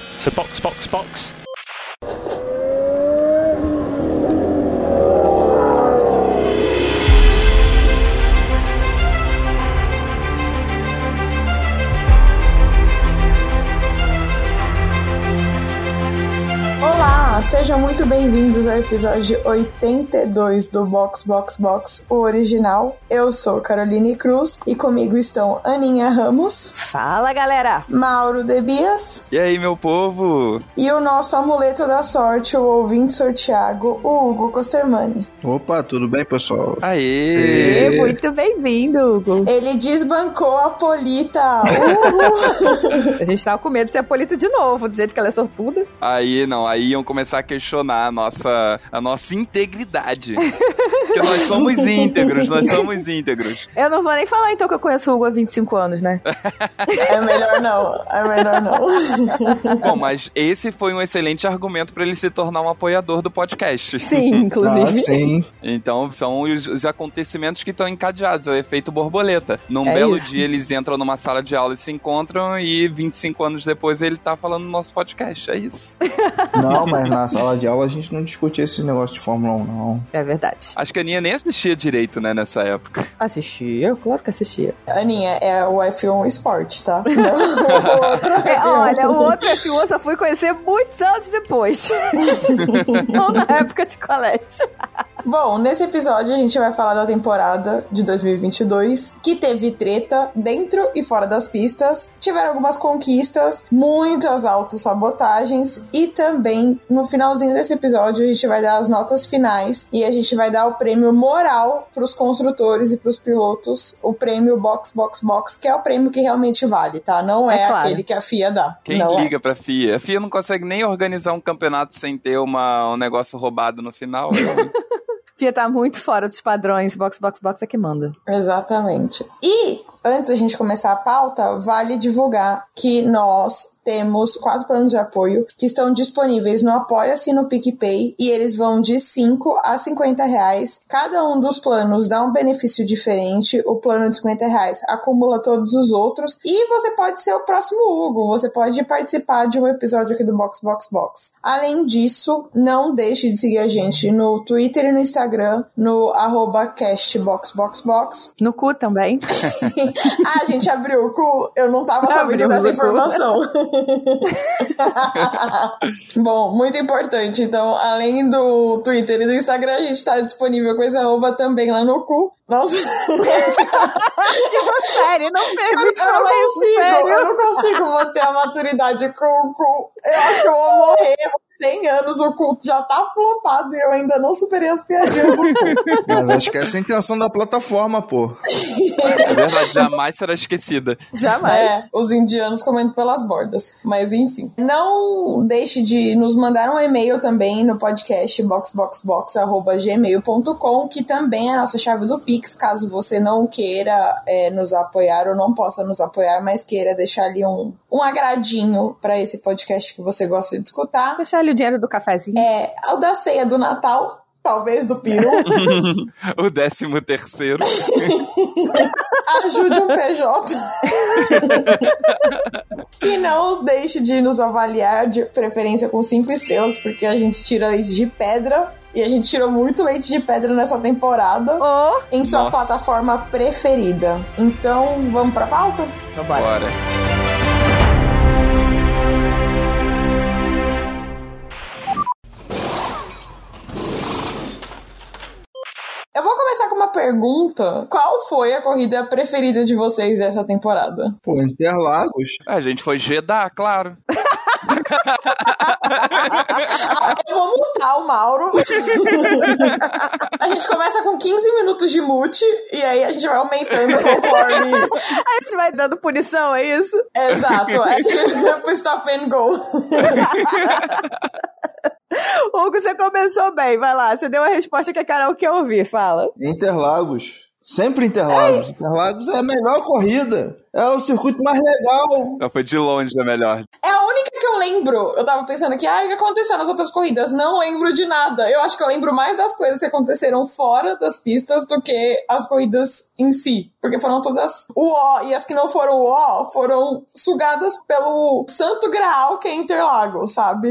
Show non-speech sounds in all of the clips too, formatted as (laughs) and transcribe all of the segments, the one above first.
So box, box, box. Sejam muito bem-vindos ao episódio 82 do Box Box Box, o original. Eu sou Caroline Cruz e comigo estão Aninha Ramos, Fala, galera! Mauro Debias E aí, meu povo? e o nosso amuleto da sorte, o ouvinte sorteago, o Hugo Costermani. Opa, tudo bem, pessoal? Aê! E muito bem-vindo, Hugo. Ele desbancou a Polita. Uhul. (laughs) A gente tava com medo de ser a Polita de novo, do jeito que ela é sortuda. Aí não, aí iam começar a questionar a nossa, a nossa integridade. Porque nós somos íntegros, nós somos íntegros. Eu não vou nem falar então que eu conheço o Hugo há 25 anos, né? (laughs) é melhor não, é melhor não. Bom, mas esse foi um excelente argumento para ele se tornar um apoiador do podcast. Sim, (laughs) Ah, inclusive. sim. Então são os, os acontecimentos que estão encadeados, é o efeito borboleta. Num É belo isso. dia eles entram numa sala de aula e se encontram e 25 anos depois ele tá falando no nosso podcast, é isso. Não, mas na sala de aula a gente não discutia esse negócio de Fórmula 1, não. É verdade. Acho que a Aninha nem assistia direito, né, nessa época. Assistia, claro que assistia. Aninha, é o F1 Sport, tá? Não, (laughs) o outro É, F1. olha, o outro F1 eu só fui conhecer muitos anos depois. (laughs) (laughs) não na época de colégio. Bom, nesse episódio a gente vai falar da temporada de 2022, que teve treta dentro e fora das pistas, tiveram algumas conquistas, muitas autossabotagens e também no finalzinho desse episódio a gente vai dar as notas finais e a gente vai dar o prêmio moral pros construtores e pros pilotos, o prêmio Box Box Box, que é o prêmio que realmente vale, tá? Não é, É claro. aquele que a FIA dá. Quem não é. liga pra FIA? A FIA não consegue nem organizar um campeonato sem ter uma, um negócio roubado no final. (laughs) Fia tá muito fora dos padrões. Box, box, box é que manda. Exatamente. E antes da gente começar a pauta, vale divulgar que nós temos quatro planos de apoio que estão disponíveis no Apoia-se e no PicPay e eles vão de 5 a 50 reais. Cada um dos planos dá um benefício diferente. O plano de 50 reais acumula todos os outros e você pode ser o próximo Hugo. Você pode participar de um episódio aqui do Box Box Box. Além disso, não deixe de seguir a gente no Twitter e no Instagram, no arroba castboxboxbox. No cu também. (laughs) Ah, a gente abriu o cu. Eu não tava sabendo dessa informação. (laughs) (laughs) Bom, muito importante. Então, além do Twitter e do Instagram, a gente tá disponível com esse arroba também lá no cu. Nossa, Sério, não eu permite não falar isso, consigo, sério. eu não consigo manter a maturidade com o cu. Eu acho que eu vou morrer. 100 anos, o cu já tá flopado e eu ainda não superei as piadinhas. Mas acho que essa é a intenção da plataforma, pô. é verdade, jamais será esquecida. Jamais. É, os indianos comendo pelas bordas. Mas enfim. Não deixe de nos mandar um e-mail também no podcast boxboxbox.gmail.com, que também é a nossa chave do Pix, caso você não queira é, nos apoiar ou não possa nos apoiar, mas queira deixar ali um, um agradinho para esse podcast que você gosta de escutar. Deixar ali o dinheiro do cafezinho. É, o da ceia do Natal, talvez do peru. (laughs) o décimo terceiro. (laughs) ajude um PJ. e não deixe de nos avaliar, de preferência com cinco estrelas, porque a gente tira leite de pedra. E a gente tirou muito leite de pedra nessa temporada Ô, em sua Nossa. plataforma preferida. Então, vamos pra pauta? então bora. Bora. Eu vou começar com uma pergunta. Qual foi a corrida preferida de vocês dessa temporada? Pô, Interlagos. A gente foi Jeddah, claro. (laughs) Eu vou multar o Mauro. (laughs) a gente começa com 15 minutos de mute e aí a gente vai aumentando conforme. A gente vai dando punição, é isso? Exato, é tipo (laughs) stop and go. (laughs) Hugo, você começou bem, vai lá. Você deu a resposta que a Carol quer ouvir, fala. Interlagos. Sempre Interlagos. Interlagos é a melhor corrida. É o circuito mais legal. Não, foi de longe a melhor. É a única que eu lembro. Eu tava pensando aqui, ah, o que aconteceu nas outras corridas? Não lembro de nada. Eu acho que eu lembro mais das coisas que aconteceram fora das pistas do que as corridas em si. Porque foram todas o ó, e as que não foram o ó foram sugadas pelo santo graal que é Interlagos, sabe?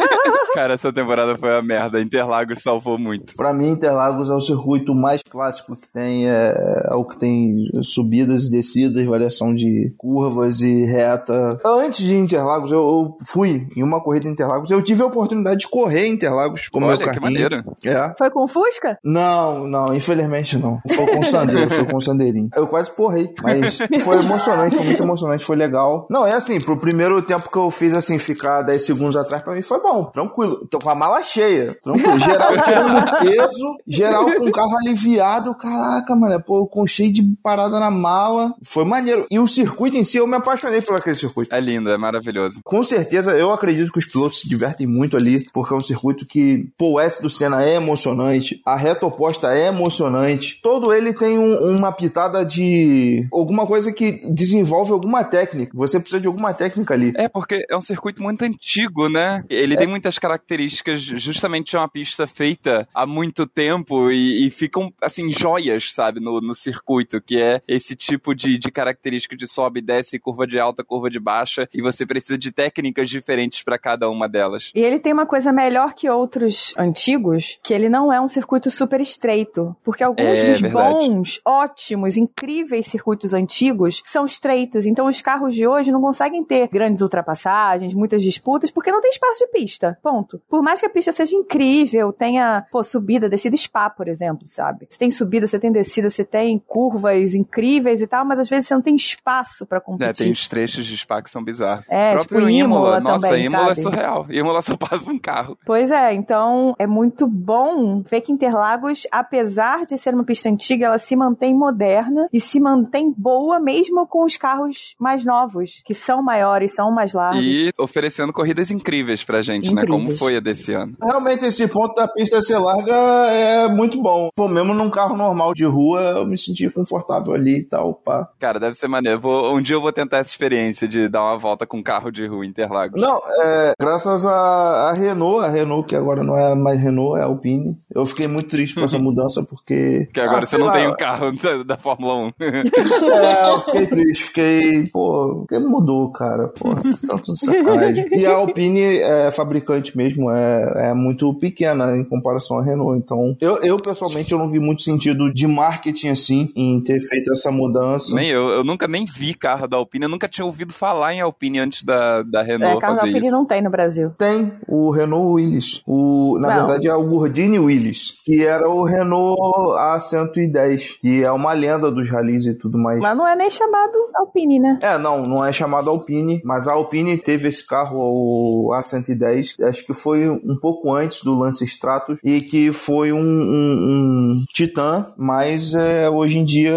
(laughs) Cara, essa temporada foi a merda. Interlagos salvou muito. Pra mim, Interlagos é o circuito mais clássico que tem, é, é o que tem subidas e descidas, variação de curvas e reta. Antes de Interlagos, eu, eu fui em uma corrida em Interlagos, eu tive a oportunidade de correr em Interlagos com o meu Olha, que carrinho. maneiro. É. Foi com Fusca? Não, não, infelizmente não. Foi com o Sandeiro, foi com o Sandeirinho. Eu quase porrei, mas (laughs) foi emocionante, foi muito emocionante, foi legal. Não, é assim, pro primeiro tempo que eu fiz, assim, ficar 10 segundos atrás, pra mim foi bom, tranquilo. Tô com a mala cheia, tranquilo. Geral (laughs) tirando peso, geral com o carro aliviado. Caraca, mano, pô, com cheio de parada na mala. Foi maneiro. E o circuito em si, eu me apaixonei por aquele circuito. É lindo, é maravilhoso. Com certeza, eu acredito que os pilotos se divertem muito ali, porque é um circuito que, pô, o S do Senna é emocionante, a reta oposta é emocionante, todo ele tem um- uma pitada de alguma coisa que desenvolve alguma técnica. Você precisa de alguma técnica ali. É, porque é um circuito muito antigo, né? Ele tem muitas características justamente de uma pista feita há muito tempo e, e ficam, assim, joias, sabe, no, no circuito, que é esse tipo de, de característica de sobe, desce, curva de alta, curva de baixa, e você precisa de técnicas diferentes para cada uma delas. E ele tem uma coisa melhor que outros antigos, que ele não é um circuito super estreito. Porque alguns É, dos verdade. bons, ótimos, incríveis circuitos antigos são estreitos. Então os carros de hoje não conseguem ter grandes ultrapassagens, muitas disputas, porque não tem espaço de pista. Ponto. Por mais que a pista seja incrível, tenha, pô, subida, descida spa, por exemplo, sabe? Você tem subida, você tem descida, você tem curvas incríveis e tal, mas às vezes você não tem espaço pra É, competir. tem os trechos de Spa que são bizarros. É, o próprio tipo Imola nossa, também, Imola é sabe? surreal. Imola só (laughs) passa um carro. Pois é, então é muito bom ver que Interlagos, apesar de ser uma pista antiga, ela se mantém moderna e se mantém boa mesmo com os carros mais novos, que são maiores, são mais largos. E oferecendo corridas incríveis pra gente, né? Como Incríveis. foi a desse ano. Realmente, esse ponto da pista ser larga é muito bom. Pô, mesmo num carro normal de rua, eu me senti confortável ali e tal, pá. Cara, deve ser maneiro. Vou- um dia eu vou tentar essa experiência de dar uma volta com um carro de rua em Interlagos. Não, é, graças a, a Renault, a Renault, que agora não é mais Renault, é Alpine. Eu fiquei muito triste com essa (laughs) mudança, porque. Que agora Ah, você não lá, tem um carro (laughs) da, da Fórmula 1. (laughs) É, eu fiquei triste, fiquei. Pô, porque mudou, cara. Pô, tá tudo sacanagem. E a Alpine é fabricante mesmo, é, é muito pequena em comparação à Renault. Então, eu, eu pessoalmente eu não vi muito sentido de marketing assim em ter feito essa mudança. nem eu. Eu nunca nem vi carro da Alpine. Eu nunca tinha ouvido falar em Alpine antes da, da É, Renault carro da Alpine isso. não tem no Brasil. Tem o Renault Willis. O, na Não. verdade, é o Gordini Willis, que era o Renault A110, que é uma lenda dos rallies e tudo mais. Mas não é nem chamado Alpine, né? É, não, não é chamado Alpine, mas a Alpine teve esse carro, o A110, acho que foi um pouco antes do Lance Stratos, e que foi um, um, um Titan, mas é, hoje em dia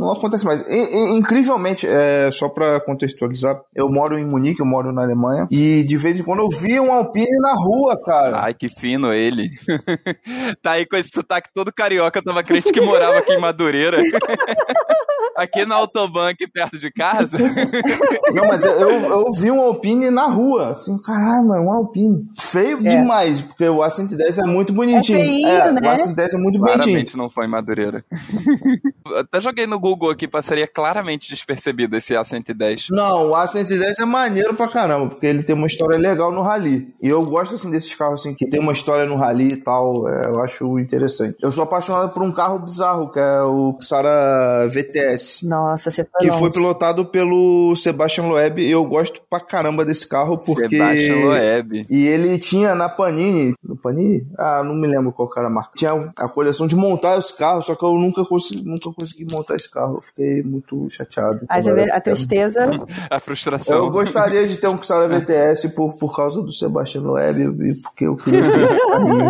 não acontece mais. E- e- incrivelmente, é, só pra contextualizar, eu moro em Munique, eu moro na Alemanha, e de vez em quando eu via um Alpine na rua, cara. Ai, que fino ele. (laughs) tá aí com esse sotaque todo carioca. Eu tava crente que morava aqui em Madureira. (laughs) aqui na Autobahn, aqui perto de casa. (laughs) Não, mas eu, eu vi um Alpine na rua, assim, caralho, mano, um Alpine. Feio É. demais, porque o A110 é muito bonitinho. É feinho, né? O A110 é muito bonitinho. Claramente não foi em Madureira. (laughs) Até joguei no Google aqui, passaria claramente despercebido esse A110. Não, o A110 é maneiro pra caramba, porque ele tem uma história legal no rally. E eu gosto, assim, desses carros, assim, que tem uma história no rally e tal, é, eu acho interessante. Eu sou apaixonado por um carro bizarro, que é o Xara VTS. Nossa, você foi Que longe. foi pilotado pelo Sebastian Loeb e eu gosto pra caramba desse carro porque. Sebastian Loeb. E ele tinha na Panini. No Panini? Ah, não me lembro qual era a marca. Tinha a coleção de montar esse carro, só que eu nunca consegui, nunca consegui montar esse carro. Eu fiquei muito chateado. Aí você Quando eu vê era a tristeza. (laughs) A Eu frustração. gostaria de ter um Xara VTS por, por causa do Sebastian Loeb e porque eu queria um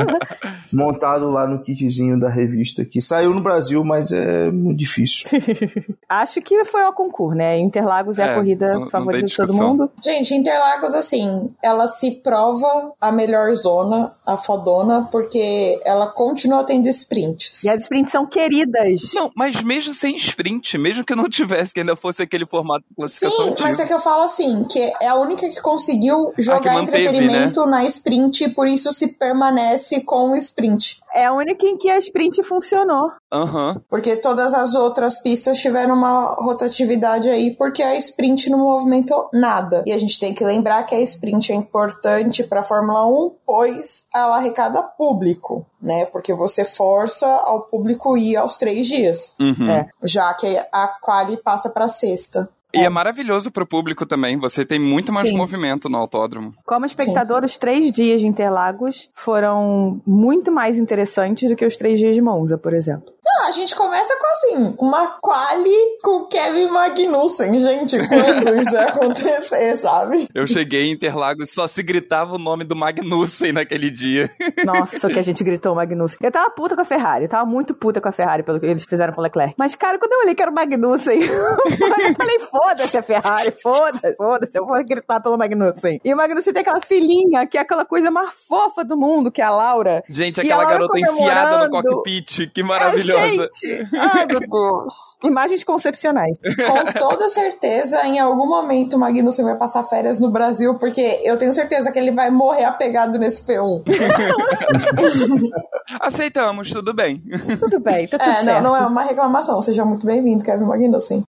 (laughs) montado lá no kitzinho da revista que saiu no Brasil, mas é muito difícil. (laughs) Acho que foi ao concurso, né? Interlagos é, É, a corrida não- favorita de todo mundo. Gente, Interlagos, assim, ela se prova a melhor zona, a fodona, porque ela continua tendo sprints. E as sprints são queridas. Não, mas mesmo sem sprint, mesmo que não tivesse, que ainda fosse aquele formato de classificação Sim, mas antigo. é que eu falo assim, que é a única que conseguiu jogar manteve, entretenimento na sprint, e por isso se permanece com o sprint. É a única em que a sprint funcionou. Aham. Porque todas as outras pistas tiveram uma rotatividade aí, porque a sprint não movimentou nada. E a gente tem que lembrar que a sprint é importante para a Fórmula 1, pois ela arrecada público, né? Porque você força ao público ir aos três dias, Uhum. É. já que a quali passa para sexta. E é maravilhoso pro público também. Você tem muito mais Sim. movimento no autódromo. Como espectador, os três dias de Interlagos foram muito mais interessantes do que os três dias de Monza, por exemplo. Não, a gente começa com assim, uma quali com Kevin Magnussen, gente. Quando isso vai acontecer, sabe? Eu cheguei em Interlagos só se gritava o nome do Magnussen naquele dia. Nossa, o que a gente gritou, Magnussen. Eu tava puta com a Ferrari, eu tava muito puta com a Ferrari pelo que eles fizeram com o Leclerc. Mas, cara, quando eu olhei que era o Magnussen, (laughs) eu falei, foda-se a Ferrari, foda-se, foda-se, eu vou gritar pelo Magnussen. E o Magnussen tem aquela filhinha, que é aquela coisa mais fofa do mundo, que é a Laura. Gente, aquela garota enfiada no cockpit, que maravilhosa. Ai, gente! Ai, meu Deus. Imagens concepcionais. Com toda certeza, em algum momento o Magnussen vai passar férias no Brasil, porque eu tenho certeza que ele vai morrer apegado nesse P1. (laughs) Aceitamos, tudo bem. Tudo bem, tá tudo É, não, certo. não é uma reclamação. Seja muito bem-vindo, Kevin Magnussen.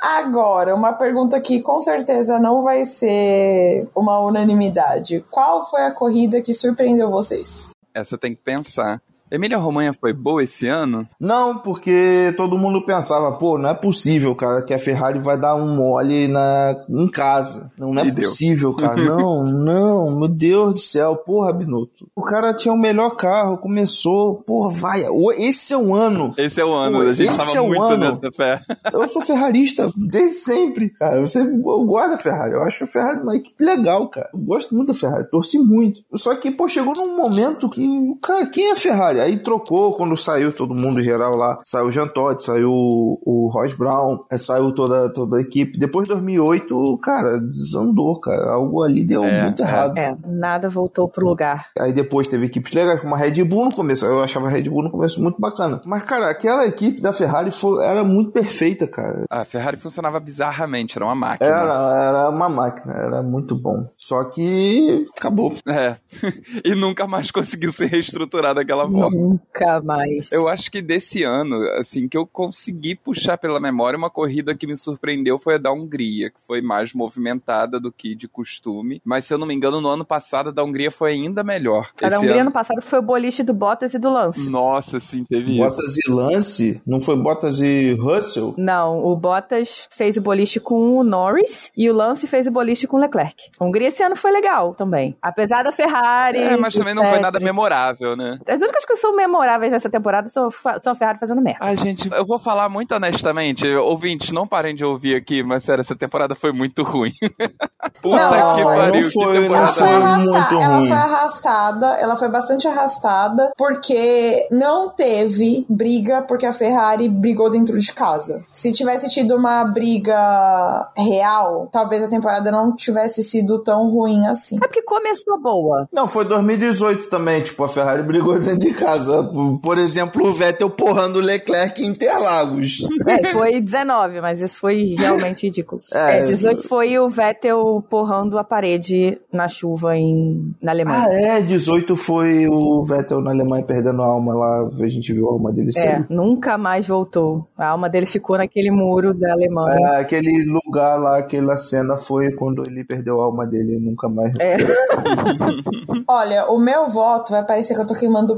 Agora, uma pergunta que com certeza não vai ser uma unanimidade. Qual foi a corrida que surpreendeu vocês? Essa tem que pensar. Emília Romanha foi boa esse ano? Não, porque todo mundo pensava, pô, não é possível, cara, que a Ferrari vai dar um mole na, em casa. Não, não é E deu. possível, cara. (laughs) não, não, meu Deus do céu, porra, Binotto. O cara tinha o melhor carro, começou, porra, vai, esse é o ano. Esse é o ano, a gente tava é muito ano. nessa fé. (laughs) Eu sou ferrarista desde sempre, cara. Eu, sempre, eu gosto da Ferrari. Eu acho a Ferrari uma equipe legal, cara. Eu gosto muito da Ferrari, torci muito. Só que, pô, chegou num momento que, cara, quem é a Ferrari? Aí trocou quando saiu todo mundo geral lá. Saiu o Jean Todt, saiu o, o Ross Brown, aí saiu toda, toda a equipe. Depois de 2008, cara, desandou, cara. Algo ali deu É, muito é. errado. É, nada voltou pro lugar. Aí depois teve equipes legais, como a Red Bull no começo. Eu achava a Red Bull no começo muito bacana. Mas, cara, aquela equipe da Ferrari foi, era muito perfeita, cara. A Ferrari funcionava bizarramente, era uma máquina. Era, era uma máquina, era muito bom. Só que acabou. É. (laughs) e nunca mais conseguiu se reestruturar daquela forma. Nunca mais. Eu acho que desse ano, assim, que eu consegui puxar pela memória uma corrida que me surpreendeu foi a da Hungria, que foi mais movimentada do que de costume. Mas se eu não me engano, no ano passado a da Hungria foi ainda melhor. A da Hungria ano- no passado foi o boliche do Bottas e do Lance. Nossa, sim, teve isso. Bottas e Lance, não foi Bottas e Russell? Não, o Bottas fez o boliche com o Norris e o Lance fez o boliche com o Leclerc. A Hungria esse ano foi legal também. Apesar da Ferrari. É, mas também não foi etc. nada memorável, né? As únicas coisas são memoráveis nessa temporada são, são a Ferrari fazendo merda. Ai, gente, eu vou falar muito honestamente. Ouvintes, não parem de ouvir aqui, mas sério, essa temporada foi muito ruim. (laughs) Puta Não, que não pariu, foi, que não Ela temporada foi, foi ruim. arrastada, muito ela foi arrastada, ela foi bastante arrastada, porque não teve briga, porque a Ferrari brigou dentro de casa. Se tivesse tido uma briga real, talvez a temporada não tivesse sido tão ruim assim. É porque começou boa. Não, foi 2018 também. Tipo, a Ferrari brigou dentro de casa. Por exemplo, o Vettel porrando o Leclerc em Interlagos. É, foi 19, mas isso foi realmente ridículo. (laughs) É, É, 18 foi o Vettel porrando a parede na chuva em, na Alemanha. Ah, é, 18 foi o Vettel na Alemanha perdendo a alma lá. A gente viu a alma dele É, nunca mais voltou. A alma dele ficou naquele muro da Alemanha. É, aquele lugar lá, aquela cena foi quando ele perdeu a alma dele, nunca mais. É. (laughs) Olha, o meu voto vai parecer que eu tô queimando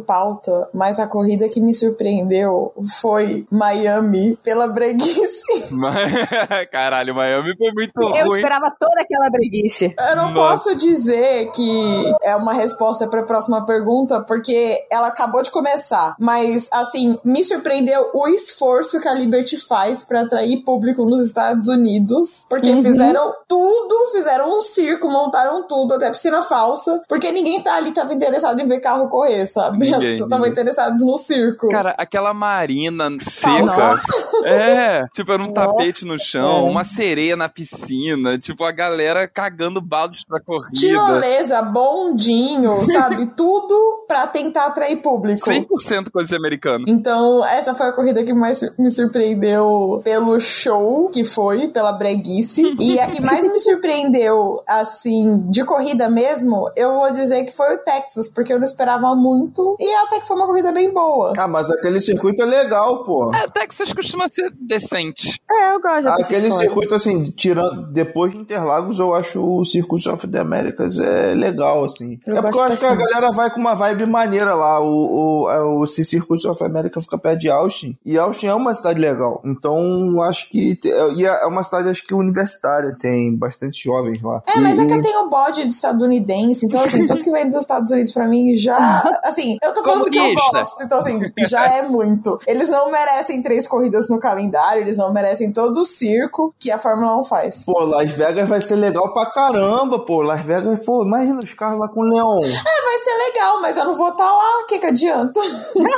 mas a corrida que me surpreendeu foi Miami pela breguice. Mas- (laughs) (laughs) Caralho, Miami foi muito Eu ruim. esperava toda aquela breguice. Eu não Nossa. posso dizer que é uma resposta para a próxima pergunta, porque ela acabou de começar. Mas, assim, me surpreendeu o esforço que a Liberty faz para atrair público nos Estados Unidos. Porque fizeram tudo, fizeram um circo, montaram tudo, até piscina falsa. Porque ninguém tá ali, tava interessado em ver carro correr, sabe? Ninguém, Só tava ninguém. interessados no circo. Cara, aquela marina seca. Nossa. É, tipo, era um Nossa. tapete no chão, É. uma sereia na piscina, tipo, a galera cagando baldes pra corrida. Tirolesa, bondinho, (laughs) sabe? Tudo pra tentar atrair público. 100% coisa de americano. Então, essa foi a corrida que mais me surpreendeu pelo show que foi, pela breguice. E a que mais me surpreendeu assim, de corrida mesmo, eu vou dizer que foi o Texas, porque eu não esperava muito e até que foi uma corrida bem boa. Ah, mas aquele circuito é legal, pô. É, Texas costuma ser decente. É, eu gosto Aquele circuito, assim, tirando depois de Interlagos, eu acho o Circuit of the Americas é legal, assim. Eu é porque eu acho que a galera vai com uma vibe maneira lá. O, o, é, o Circuit of America fica perto de Austin. E Austin é uma cidade legal. Então, eu acho que. te- E é uma cidade, acho que universitária. Tem bastante jovens lá. É, mas e, é que eu tenho bode de estadunidense, então assim, (laughs) tudo que vem dos Estados Unidos pra mim já. Assim, eu tô falando que eu gosto, então assim, já é muito. Eles não merecem três corridas no calendário, eles não merecem todo o circo que a Fórmula 1 faz. Pô, Las Vegas vai ser legal pra caramba, pô. Las Vegas, pô, imagina os carros lá com o Leon. É, vai ser legal, mas eu não vou estar lá, o que que adianta?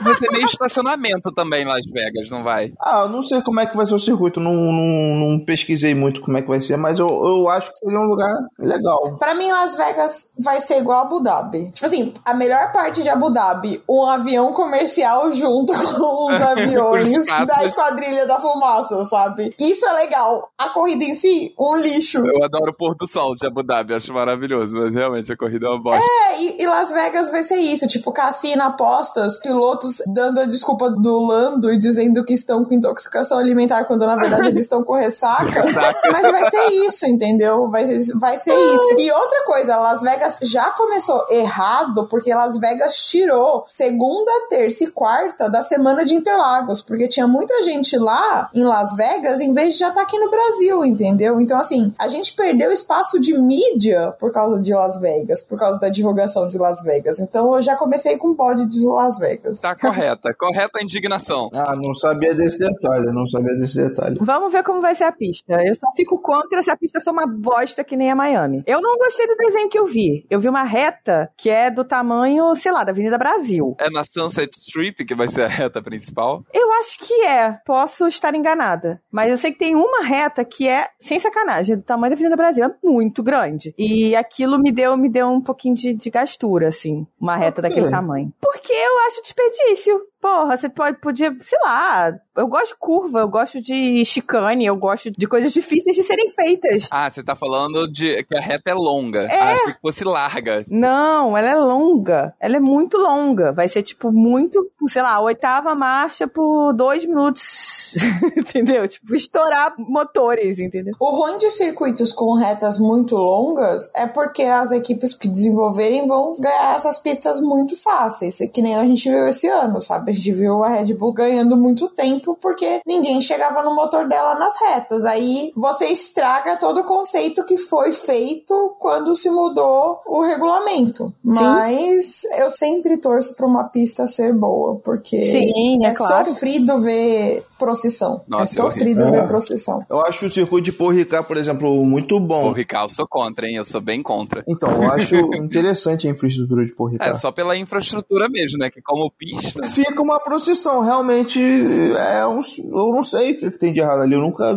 Vai ser meio estacionamento também em Las Vegas, não vai? Ah, eu não sei como é que vai ser o circuito, não, não, não pesquisei muito como é que vai ser, mas eu, eu acho que seria um lugar legal. Pra mim, Las Vegas vai ser igual a Abu Dhabi. Tipo assim, a melhor parte de Abu Dhabi, um avião comercial junto (laughs) com os aviões da Esquadrilha da Fumaça, sabe? Isso é legal. A corrida em si, um lixo. Eu adoro o pôr do sol de Abu Dhabi, acho maravilhoso, mas realmente a corrida é uma bosta. É, e, e Las Vegas vai ser isso, tipo, cassino, apostas, pilotos dando a desculpa do Lando e dizendo que estão com intoxicação alimentar, quando na verdade eles estão com ressaca. (laughs) Ressaca. Mas vai ser isso, entendeu? Vai ser, vai ser isso. E outra coisa, Las Vegas já começou errado, porque Las Vegas tirou segunda, terça e quarta da semana de Interlagos, porque tinha muita gente lá em Las Vegas, em vez de já estar aqui no Brasil, entendeu? Então, assim, a gente perdeu espaço de mídia por causa de Las Vegas, por causa da divulgação de Las Vegas. Então, eu já comecei com bode de Las Vegas. Tá correta, correta a indignação. Ah, não sabia desse detalhe, não sabia desse detalhe. Vamos ver como vai ser a pista. Eu só fico contra se a pista for uma bosta que nem a Miami. Eu não gostei do desenho que eu vi. Eu vi uma reta que é do tamanho, sei lá, da Avenida Brasil. É na Sunset Strip que vai ser a reta principal. Eu acho que é. Posso estar enganada. Mas eu sei que tem uma reta que é, sem sacanagem, do tamanho da Avenida Brasil. É muito grande. E aquilo me deu, me deu um pouquinho de, de gastura, assim. Uma reta daquele tamanho. Porque eu acho desperdício. Porra, você pode, podia, sei lá, eu gosto de curva, eu gosto de chicane, eu gosto de coisas difíceis de serem feitas. Ah, você tá falando de que a reta é longa. É. Ah, achei que fosse larga. Não, ela é longa. Ela é muito longa. Vai ser, tipo, muito, sei lá, oitava marcha por dois minutos. (laughs) entendeu? Tipo, estourar motores, entendeu? O ruim de circuitos com retas muito longas é porque as equipes que desenvolverem vão ganhar essas pistas muito fáceis, que nem a gente viu esse ano, sabe? Gente viu a Red Bull ganhando muito tempo porque ninguém chegava no motor dela nas retas. Aí você estraga todo o conceito que foi feito quando se mudou o regulamento. Mas eu sempre torço pra uma pista ser boa, porque Sim, é claro. sofrido ver procissão. Nossa, é é sofrido ver procissão. Eu acho o circuito de Porricá, por exemplo, muito bom. Ricardo, eu sou contra, hein? Eu sou bem contra. Então, eu acho (laughs) interessante a infraestrutura de Porricá. É, só pela infraestrutura mesmo, né? Que como pista. Fica uma procissão, realmente. É um, eu não sei o que tem de errado ali. Eu nunca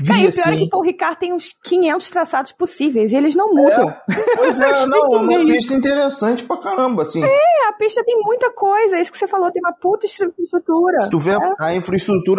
vi É, e o pior assim. é que Paul Ricard tem uns 500 traçados possíveis e eles não mudam. Pois é, (laughs) não, é uma pista interessante pra caramba, assim. É, a pista tem muita coisa, é isso que você falou, tem uma puta infraestrutura. Se tu vê, a infraestrutura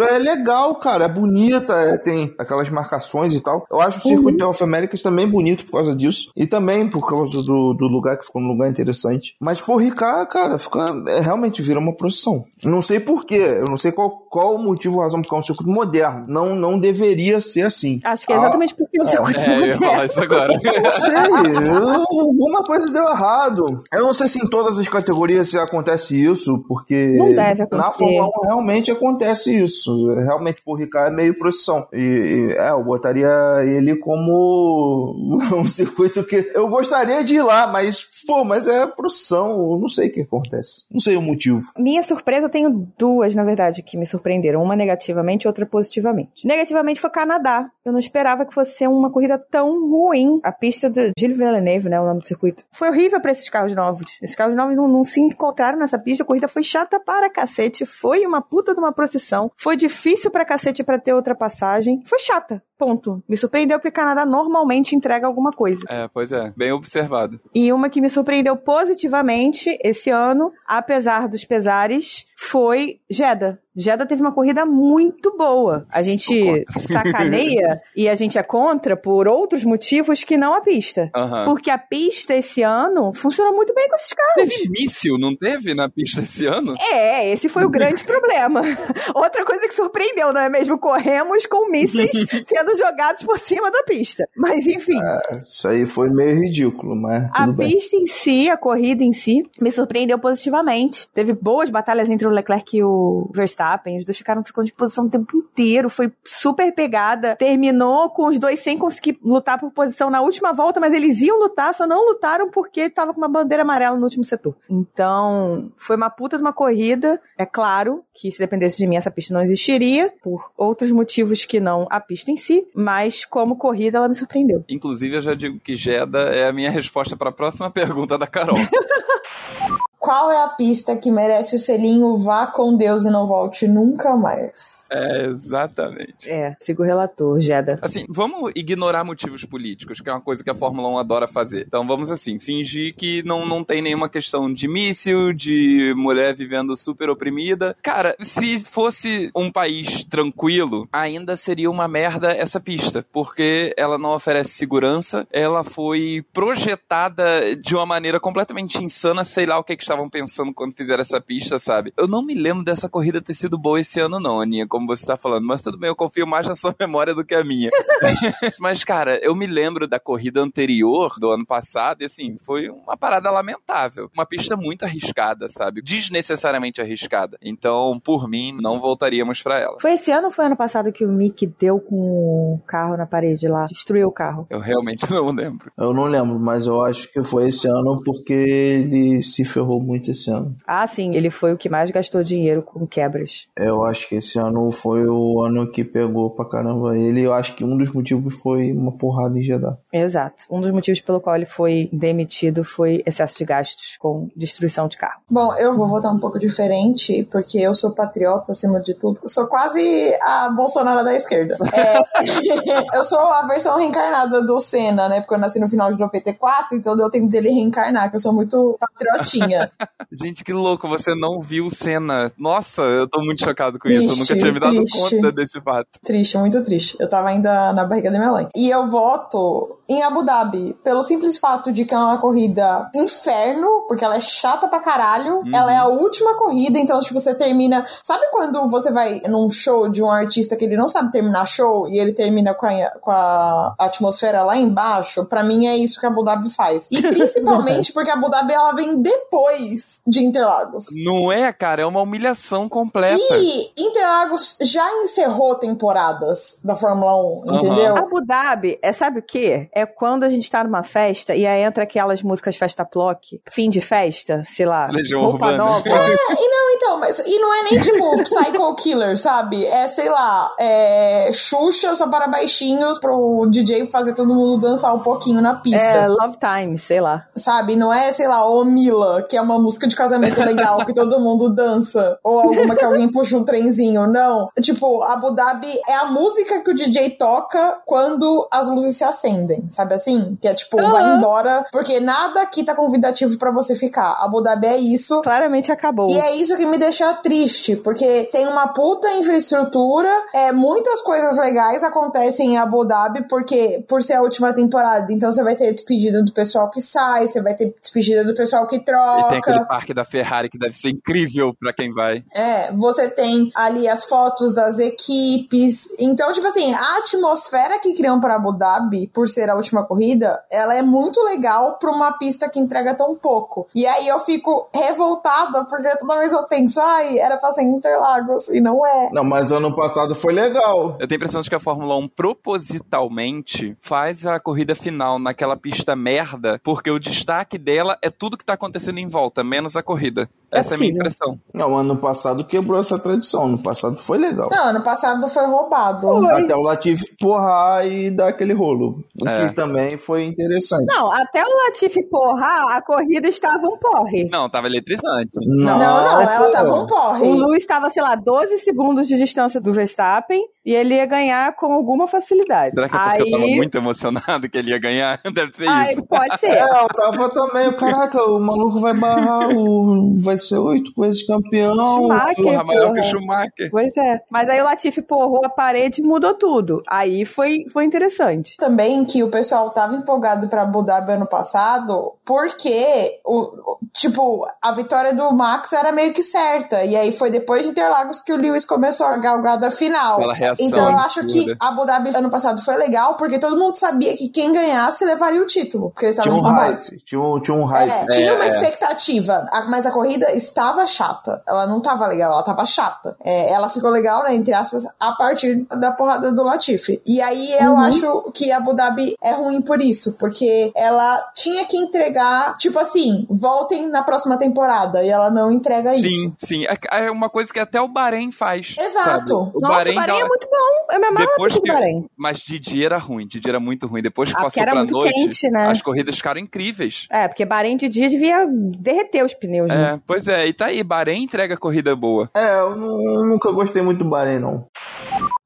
é legal, cara, é bonita, é, tem aquelas marcações e tal. Eu acho o circuito de Alfa Américas também bonito por causa disso. E também por causa do, do lugar, que ficou num lugar interessante. Mas por Ricard, cara, fica, é, realmente vira uma procissão. Não sei porquê, eu não sei qual, qual o motivo, a razão, porque é um circuito moderno. Não, não deveria ser assim. Acho que é exatamente porque o circuito É, eu ia moderno. falar isso agora. (laughs) Eu não sei, eu- alguma coisa deu errado. Eu não sei se em todas as categorias se acontece isso, porque Não deve na acontecer. Fórmula 1 realmente acontece isso. Realmente, por Ricardo é meio procissão. E, e, é, eu botaria ele como (laughs) um circuito que eu gostaria de ir lá, mas, pô, mas é procissão, eu não sei o que acontece. Não sei o motivo. Minha surpresa, eu tenho duas, na verdade, que me surpreenderam. Uma negativamente e outra positivamente. Negativamente foi Canadá. Eu não esperava que fosse ser uma corrida tão ruim. A pista do Gilles Villeneuve, né, o nome do circuito. Foi horrível pra esses carros novos. Esses carros novos não, não se encontraram nessa pista. A corrida foi chata para cacete. Foi uma puta de uma procissão. Foi difícil pra cacete pra ter ultrapassagem. Foi chata. Ponto. Me surpreendeu porque Canadá normalmente entrega alguma coisa. É, pois é, bem observado. E uma que me surpreendeu positivamente esse ano, apesar dos pesares, foi Jeddah. Jeddah teve uma corrida muito boa. A gente sacaneia (laughs) e a gente é contra por outros motivos que não a pista. Porque a pista esse ano funciona muito bem com esses carros. Teve míssil, não teve na pista esse ano? É, esse foi o grande problema. (laughs) Outra coisa que surpreendeu, não é mesmo? Corremos com mísseis (laughs) sendo jogados por cima da pista. Mas enfim, Isso aí foi meio ridículo, mas a bem. pista em si, a corrida em si, me surpreendeu positivamente. Teve boas batalhas entre o Leclerc e o Verstappen. Os dois ficaram trocando de posição o tempo inteiro. Foi super pegada. Terminou com os dois sem conseguir lutar por posição na última volta, mas eles iam lutar, só não lutaram porque tava com uma bandeira amarela no último setor. Então, foi uma puta de uma corrida. É claro que se dependesse de mim, essa pista não existiria, por outros motivos que não a pista em si, mas como corrida, ela me surpreendeu. Inclusive, eu já digo que Jeddah é a minha resposta para a próxima pergunta da Carol. (laughs) Qual é a pista que merece o selinho vá com Deus e não volte nunca mais? é, exatamente. É, sigo o relator, Jeda. Assim, vamos ignorar motivos políticos, que é uma coisa que a Fórmula 1 adora fazer. Então vamos assim, fingir que não, não tem nenhuma questão de míssil, de mulher vivendo super oprimida. Cara, se fosse um país tranquilo, ainda seria uma merda essa pista, porque ela não oferece segurança, ela foi projetada de uma maneira completamente insana, sei lá o que, que estavam pensando quando fizeram essa pista, sabe? Eu não me lembro dessa corrida ter sido boa esse ano, não, Aninha, como você tá falando, mas tudo bem, eu confio mais na sua (laughs) memória do que a minha. (laughs) mas, cara, eu me lembro da corrida anterior, do ano passado, e assim, foi uma parada lamentável. Uma pista muito arriscada, sabe? Desnecessariamente arriscada. Então, por mim, não voltaríamos pra ela. Foi esse ano ou foi ano passado que o Mick deu com o carro na parede lá? Destruiu o carro. Eu realmente (laughs) não lembro. Eu não lembro, mas eu acho que foi esse ano porque ele se ferrou muito esse ano. Ah, sim, ele foi o que mais gastou dinheiro com quebras. Eu acho que esse ano foi o ano que pegou pra caramba ele. Eu acho que um dos motivos foi uma porrada em Jeddah. Exato. Um dos motivos pelo qual ele foi demitido foi excesso de gastos com destruição de carro. Bom, eu vou votar um pouco diferente, porque eu sou patriota acima de tudo. Eu sou quase a Bolsonaro da esquerda. É, (laughs) eu sou a versão reencarnada do Senna, né? Porque eu nasci no final de 94, então deu tempo dele reencarnar, que eu sou muito patriotinha. Gente, que louco, você não viu o Senna. Nossa, eu tô muito chocado com isso. Eu nunca Triste, tinha me dado triste. conta desse fato. Triste, muito triste. Eu tava ainda na barriga da minha mãe. E eu voto em Abu Dhabi, pelo simples fato de que é uma corrida inferno, porque ela é chata pra caralho. Ela é a última corrida, então, tipo, você termina. Sabe quando você vai num show de um artista que ele não sabe terminar show e ele termina com a, com a atmosfera lá embaixo? Pra mim é isso que Abu Dhabi faz. E (laughs) principalmente porque Abu Dhabi ela vem depois de Interlagos. Não é, cara? É uma humilhação completa. E Interlagos já encerrou temporadas da Fórmula 1, Aham. entendeu? Abu Dhabi, é sabe o quê? É quando a gente tá numa festa e aí entra aquelas músicas festa plock, fim de festa, sei lá, Legião roupa Urbana. nova. É, e não, então, mas e não é nem tipo (laughs) Psycho Killer, sabe? É, sei lá, é Xuxa só para baixinhos pro DJ fazer todo mundo dançar um pouquinho na pista. É, Love Time, sei lá. Sabe? Não é, sei lá, Ô Mila, que é uma música de casamento legal que todo mundo dança. Ou alguma que alguém puxa um trenzinho. Não. Tipo, Abu Dhabi é a música que o DJ toca quando as luzes se acendem. Sabe assim? Que é tipo, vai Aham. embora. Porque nada aqui tá convidativo pra você ficar. Abu Dhabi é isso. Claramente acabou. E é isso que me deixa triste, porque tem uma puta infraestrutura, é, muitas coisas legais acontecem em Abu Dhabi, porque por ser a última temporada, então você vai ter despedida do pessoal que sai, você vai ter despedida do pessoal que tem aquele parque da Ferrari que deve ser incrível pra quem vai. É, você tem ali as fotos das equipes. Então, tipo assim, a atmosfera que criam para Abu Dhabi, por ser a última corrida, ela é muito legal pra uma pista que entrega tão pouco. E aí eu fico revoltada, porque toda vez eu penso, ai, era pra ser Interlagos, e não é. Não, mas ano passado foi legal. Eu tenho a impressão de que a Fórmula 1 propositalmente faz a corrida final naquela pista merda, porque o destaque dela é tudo que tá acontecendo em volta, menos a corrida. É Essa é a minha impressão. Não, ano passado quebrou essa tradição. Ano passado foi legal. Não, ano passado foi roubado. Até o Latif porrar e dar aquele rolo. O É. que também foi interessante. Não, até o Latifi porrar, a corrida estava um porre. Não, tava eletrizante. Não, não, ela pô. tava um porre. O Lewis estava, sei lá, 12 segundos de distância do Verstappen e ele ia ganhar com alguma facilidade. Será que é porque Aí... eu tava muito emocionado que ele ia ganhar? (laughs) Deve ser Ai, isso. pode ser. É, eu tava também. Caraca, o maluco vai barrar o. Vai ser oito vezes campeão. Schumacher, Porra, maior que o Schumacher. Pois é. Mas aí o Latifi porrou a parede e mudou tudo. Aí foi, foi interessante. Também que o pessoal tava empolgado pra Abu Dhabi ano passado, porque o, o- tipo, a vitória do Max era meio que certa. E aí foi depois de Interlagos que o Lewis começou a galgada final. Então eu acho que absurda. Abu Dhabi ano passado foi legal, porque todo mundo sabia que quem ganhasse levaria o título. Porque eles Tinha estavam um empolgados. hype. Tinha um, tinha um hype. É, tinha É, uma é. expectativa, a- mas a corrida estava chata. Ela não estava legal, ela estava chata. É, ela ficou legal, né, entre aspas, a partir da porrada do Latifi. E aí eu acho que Abu Dhabi é ruim por isso, porque ela tinha que entregar, tipo assim, voltem na próxima temporada, e ela não entrega isso. Sim, sim. É, é uma coisa que até o Bahrein faz. Exato. sabe? O Nossa, Bahrein o Bahrein dá- é muito bom. Eu me amarro Depois que... Bahrein. Mas Didi era ruim, Didi era muito ruim. Depois que Ah, passou porque era pra muito noite, quente, né? as corridas ficaram incríveis. É, porque Bahrein de dia devia derreter os pneus, né? É, pois é, e tá aí, Bahrein entrega corrida boa. É, eu nunca gostei muito do Bahrein, não.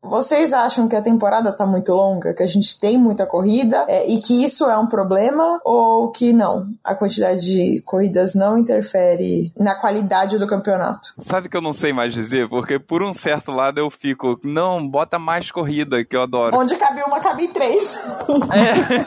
Vocês acham que a temporada tá muito longa, que a gente tem muita corrida é, e que isso é um problema ou que não? A quantidade de corridas não interfere na qualidade do campeonato? Sabe que eu não sei mais dizer? Porque por um certo lado eu fico, não, bota mais corrida, que eu adoro. Onde cabe uma, cabe três. (laughs) É.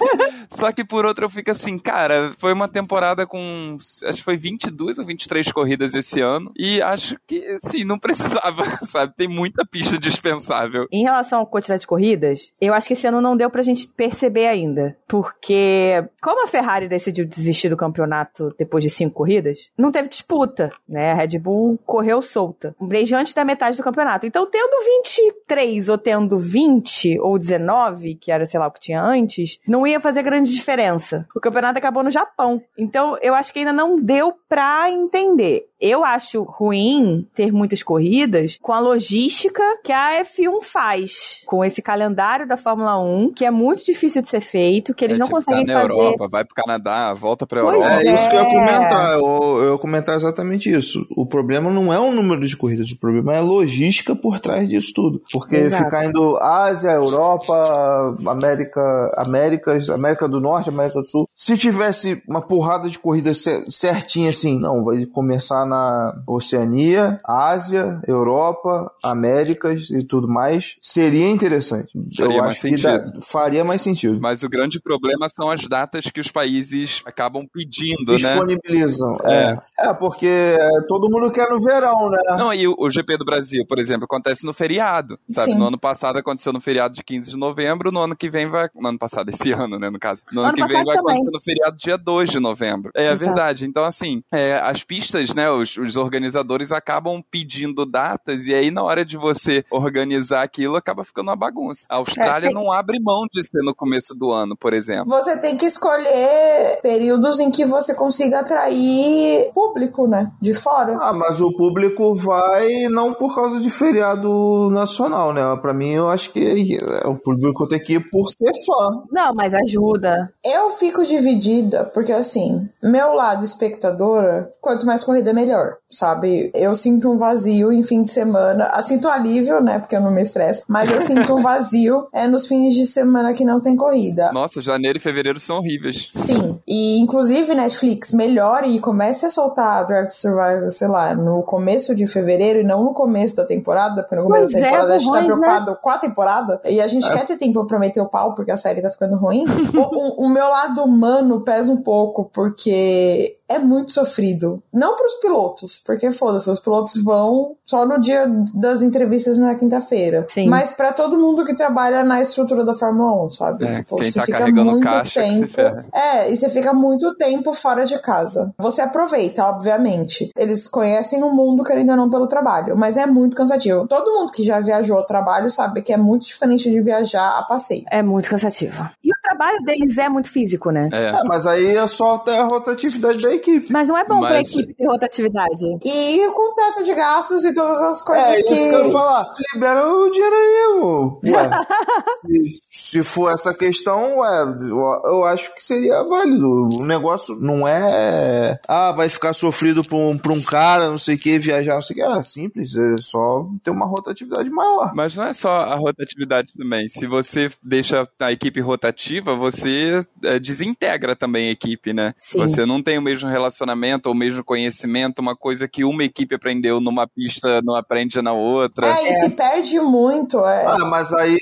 Só que por outro eu fico assim, cara, foi uma temporada com, acho que foi 22 ou 23 corridas esse ano, e acho que, sim, não precisava, (laughs) sabe? Tem muita pista dispensável. Em relação à quantidade de corridas, eu acho que esse ano não deu pra gente perceber ainda. Porque, como a Ferrari decidiu desistir do campeonato depois de cinco corridas, não teve disputa, né? A Red Bull correu solta, desde antes da metade do campeonato. Então, tendo 23 ou tendo 20 ou 19, que era, sei lá, o que tinha antes, não ia fazer grande diferença. O campeonato acabou no Japão. Então, eu acho que ainda não deu pra entender. Eu acho ruim ter muitas corridas com a logística que a F1 faz, com esse calendário da Fórmula 1, que é muito difícil de ser feito, que eles É, não tipo, conseguem tá na fazer. Europa, vai pro Canadá, volta pra Pois Europa. É, isso que eu ia É. comentar. Eu, eu ia comentar exatamente isso. O problema não é o número de corridas, o problema é a logística por trás disso tudo. Porque Exato. ficar indo Ásia, Europa, América, Américas, América do Norte, América do Sul. Se tivesse uma porrada de corridas cer- certinha assim, não, vai começar na Oceania, Ásia, Europa, Américas e tudo mais, seria interessante. Faria eu mais acho que dá- sentido. faria mais sentido. Mas o grande problema são as datas que os países acabam pedindo, né? disponibilizam. É. é, porque é, todo mundo quer no verão, né? Não, e o, o GP do Brasil, por exemplo, acontece no feriado, sabe? Sim. No ano passado aconteceu no feriado de 15 de novembro, no ano que vem vai... No ano passado, esse (laughs) ano, né, no caso. No ano, Ano que vem vai também. acontecer no feriado dia 2 de novembro. É, Exato. verdade. Então, assim, é, as pistas, né, os, os organizadores acabam pedindo datas e aí na hora de você organizar aquilo, acaba ficando uma bagunça. A Austrália É, tem- não abre mão de ser no começo do ano, por exemplo. Você tem que escolher períodos em que você consiga atrair público, né? De fora. Ah, mas o público vai não por causa de feriado nacional, né? Pra mim, eu acho que é, o público tem que ir por ser fã. Não, mas ajuda. Eu fico dividida, porque assim, meu lado espectadora, quanto mais corrida, melhor, sabe? Eu sinto um vazio em fim de semana. Ah, sinto alívio, né? Porque eu não me estresso. Mas eu sinto um vazio é, nos fins de semana que não tem corrida. Nossa, janeiro e fevereiro são horríveis. Sim, e inclusive Netflix melhore e comece a soltar Drive to Survive, sei lá, no começo de fevereiro e não no começo da temporada, porque no começo Pois da é, temporada a gente tá ruins, né? preocupado com a temporada e a gente quer ter tempo pra meter o pau porque a série tá ficando ruim. (laughs) o, o- o meu lado humano pesa um pouco porque é muito sofrido. Não pros pilotos, porque foda-se, os pilotos vão só no dia das entrevistas na quinta-feira. Sim. Mas pra todo mundo que trabalha na estrutura da Fórmula 1, sabe? É, Tipo, quem você tá fica carregando muito caixa que se tempo. É, e você fica muito tempo fora de casa. Você aproveita, obviamente. Eles conhecem o mundo, querendo ou não, pelo trabalho, mas é muito cansativo. Todo mundo que já viajou ao trabalho sabe que é muito diferente de viajar a passeio. É muito cansativo. E o trabalho deles é muito físico, né? É. É, mas aí é só até a rotatividade da equipe. Mas não é bom pra Mas- equipe ter rotatividade. E com teto de gastos e todas as coisas É isso que. que eu ia falar. Libera o dinheiro aí, amor. Ué, (laughs) se, se for essa questão, ué, eu, eu acho que seria válido. O negócio não é. Ah, vai ficar sofrido pra um, pra um cara, não sei o que, viajar, não sei o que. Ah, simples, é só ter uma rotatividade maior. Mas não é só a rotatividade também. Se você deixa a equipe rotativa, você é, desintegra também a equipe, né? Sim. Você não tem o mesmo relacionamento ou o mesmo conhecimento, uma coisa que uma equipe aprendeu numa pista não aprende na outra. É, e se perde muito. É. Ah, mas aí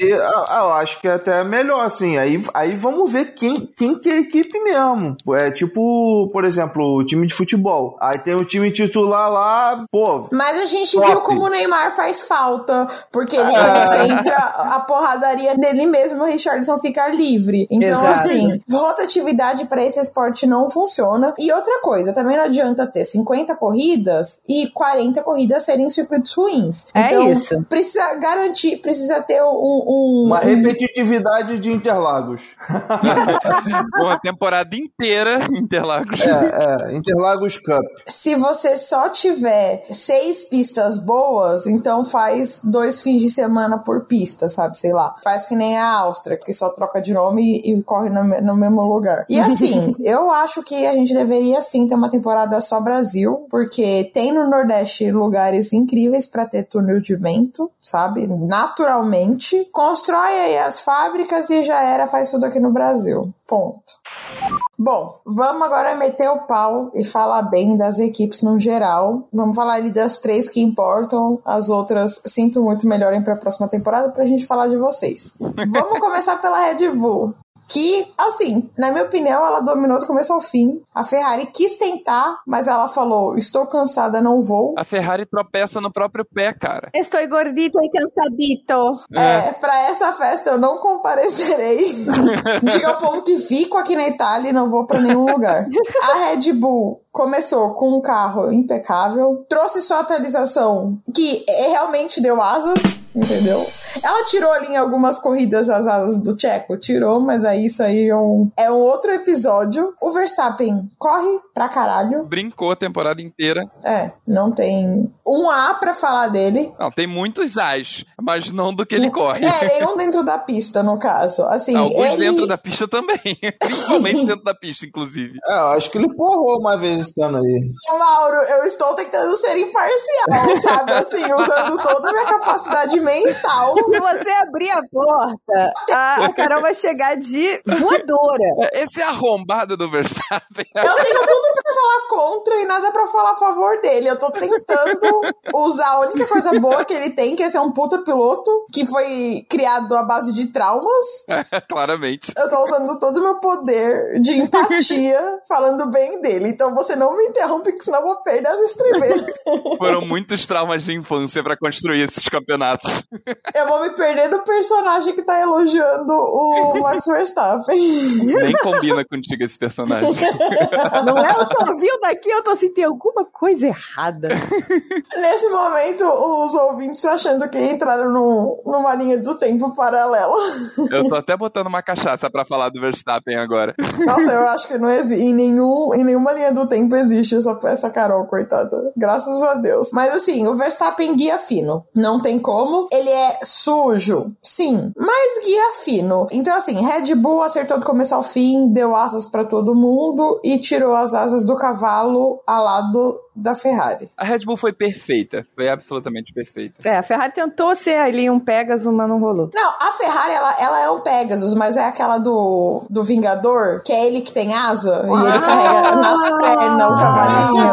ah, eu acho que é até melhor, assim. Aí, aí vamos ver quem, quem que é a equipe mesmo. É tipo, por exemplo, o time de futebol. Aí tem o time titular lá, pô. Mas a gente Top. viu como o Neymar faz falta, porque ele É. concentra a porradaria dele mesmo, o Richardson fica livre. Então, Exato. assim, rotatividade pra esse esporte não funciona. E outra coisa, também não adianta ter 50 corridas e 40 corridas serem circuitos ruins. É então, isso. Precisa garantir, precisa ter um. um- Uma um- repetitividade de Interlagos. (laughs) Uma temporada inteira Interlagos. É, é, Interlagos Cup. Se você só tiver seis pistas boas, então faz dois fins de semana por pista, sabe? Sei lá. Faz que nem a Áustria, que só troca de nome e, e corre no, no mesmo lugar. E assim, (laughs) eu acho que a gente deveria sim ter uma temporada só Brasil, porque tem no Nordeste lugares incríveis pra ter túnel de vento, sabe? Naturalmente. Constrói aí as fábricas e já era, faz tudo aqui no Brasil. Ponto. Bom, vamos agora meter o pau e falar bem das equipes no geral. Vamos falar ali das três que importam. As outras, sinto muito, melhorem para a próxima temporada pra gente falar de vocês. (laughs) vamos começar pela Red Bull. Que, assim, na minha opinião, ela dominou do começo ao fim. A Ferrari quis tentar, mas ela falou: estou cansada, não vou. A Ferrari tropeça no próprio pé, cara. Estou gordito e cansadito. É, pra essa festa eu não comparecerei. (laughs) Diga ao povo que fico aqui na Itália e não vou pra nenhum lugar. A Red Bull começou com um carro impecável, trouxe sua atualização que é- realmente deu asas, entendeu? Ela tirou ali em algumas corridas as asas do Checo, tirou, mas aí isso aí é um, é um outro episódio. O Verstappen corre pra caralho. Brincou a temporada inteira. É, não tem um A pra falar dele. Não, tem muitos as, mas não do que ele corre. É, nenhum dentro da pista, no caso. Assim, Alguns ele... dentro da pista também. (laughs) Principalmente dentro da pista, inclusive. É, eu acho que ele porrou uma vez esse ano aí. Ô, Mauro, eu estou tentando ser imparcial, sabe? Assim, usando toda a minha capacidade mental. (laughs) Se você abrir a porta, a, a Carol vai chegar de voadora. Esse é arrombado do Verstappen. Eu tenho tudo pra falar contra e nada pra falar a favor dele. Eu tô tentando usar a única coisa boa que ele tem, que é ser um puta piloto, que foi criado à base de traumas. Claramente. Eu tô usando todo o meu poder de empatia falando bem dele. Então você não me interrompe, que senão eu vou perder as estribeiras. Foram muitos traumas de infância pra construir esses campeonatos. (laughs) Eu vou me perder do personagem que tá elogiando o Max Verstappen. (laughs) Nem combina contigo esse personagem. (laughs) Não é? Eu tô ouvindo daqui, eu tô assim, tem alguma coisa errada. Nesse momento, os ouvintes achando que entraram no, numa linha do tempo paralela. Eu tô até botando uma cachaça pra falar do Verstappen agora. Nossa, eu acho que não existe. Em, nenhum, em nenhuma linha do tempo existe essa, essa Carol, coitada. Graças a Deus. Mas assim, o Verstappen guia fino. Não tem como. Ele é sujo, sim, mas guia fino. Então, assim, Red Bull acertou do começo ao fim, deu asas pra todo mundo e tirou as asas do cavalo ao lado da Ferrari. A Red Bull foi perfeita. Foi absolutamente perfeita. É, a Ferrari tentou ser ali um Pegasus, mas não rolou. Não, a Ferrari, ela, ela é um Pegasus, mas é aquela do, do Vingador, que é ele que tem asa, e ele carrega nas pernas o cavalinho.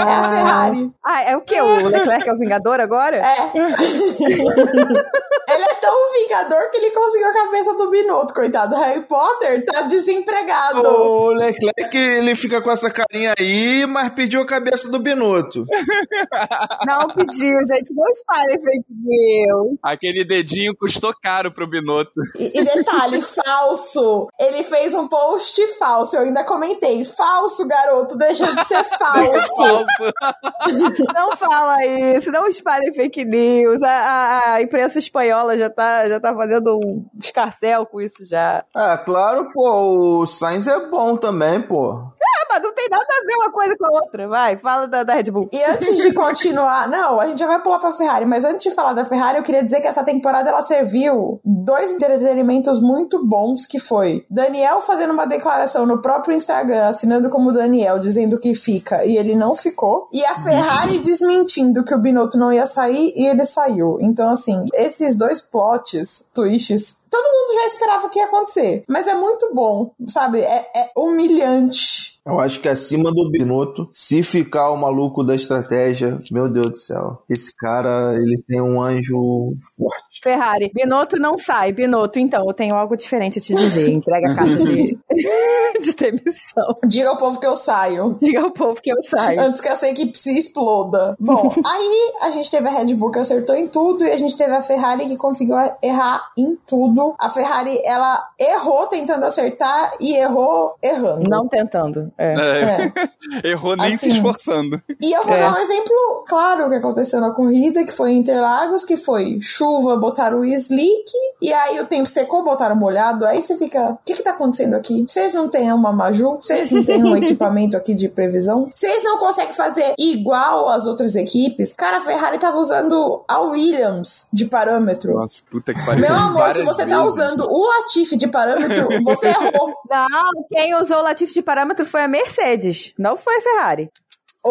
É a Ferrari. Ah, é o quê? O Leclerc é o Vingador agora? É. (laughs) ele é tão Vingador que ele conseguiu a cabeça do Binotto, coitado. Harry Potter tá desempregado. O Leclerc, ele fica com essa carinha aí, mas pediu a cabeça do Binotto. Não pediu, gente. Não espalhe fake news. Aquele dedinho custou caro pro Binotto. E, e detalhe, (laughs) falso. Ele fez um post falso. Eu ainda comentei. Falso, garoto. Deixa de ser (laughs) falso. Não fala isso, não espalhe fake news. A, a- a imprensa espanhola já tá, já tá fazendo um escarcel com isso já. Ah, claro, pô, o Sainz é bom também, pô. (laughs) Não tem nada a ver uma coisa com a outra. Vai, fala da, da Red Bull. E antes de continuar, não, a gente já vai pular pra Ferrari, mas antes de falar da Ferrari, eu queria dizer que essa temporada ela serviu dois entretenimentos muito bons que foi Daniel fazendo uma declaração no próprio Instagram, assinando como Daniel, dizendo que fica e ele não ficou, e a Ferrari desmentindo que o Binotto não ia sair e ele saiu. Então assim, esses dois plots, twists todo mundo já esperava o que ia acontecer. Mas é muito bom, sabe? É, é humilhante. Eu acho que acima do Binotto, se ficar o maluco da estratégia, meu Deus do céu. Esse cara, ele tem um anjo forte. Ferrari, Binotto não sai. Binotto, então, eu tenho algo diferente a te dizer. Entrega a (laughs) carta de, (laughs) de demissão. Diga ao povo que eu saio. Diga ao povo que eu saio. Antes que essa equipe se exploda. Bom, (laughs) aí a gente teve a Red Bull que acertou em tudo e a gente teve a Ferrari que conseguiu errar em tudo. A Ferrari, ela errou tentando acertar e errou errando. Não tentando. É. É. (laughs) Errou nem se Assim. esforçando. E eu vou É. dar um exemplo claro que aconteceu na corrida, que foi em Interlagos, que foi chuva, botaram o slick, e aí o tempo secou, botaram molhado, aí você fica, o que que tá acontecendo aqui? Vocês não têm uma Maju? Vocês não têm um (laughs) equipamento aqui de previsão? Vocês não conseguem fazer igual as outras equipes? Cara, a Ferrari tava usando a Williams de parâmetro. Nossa, puta que pariu. Meu amor, se Várias você tá usando o Latifi de parâmetro, você errou. (laughs) Não, quem usou o Latifi de parâmetro foi a Mercedes, não foi a Ferrari.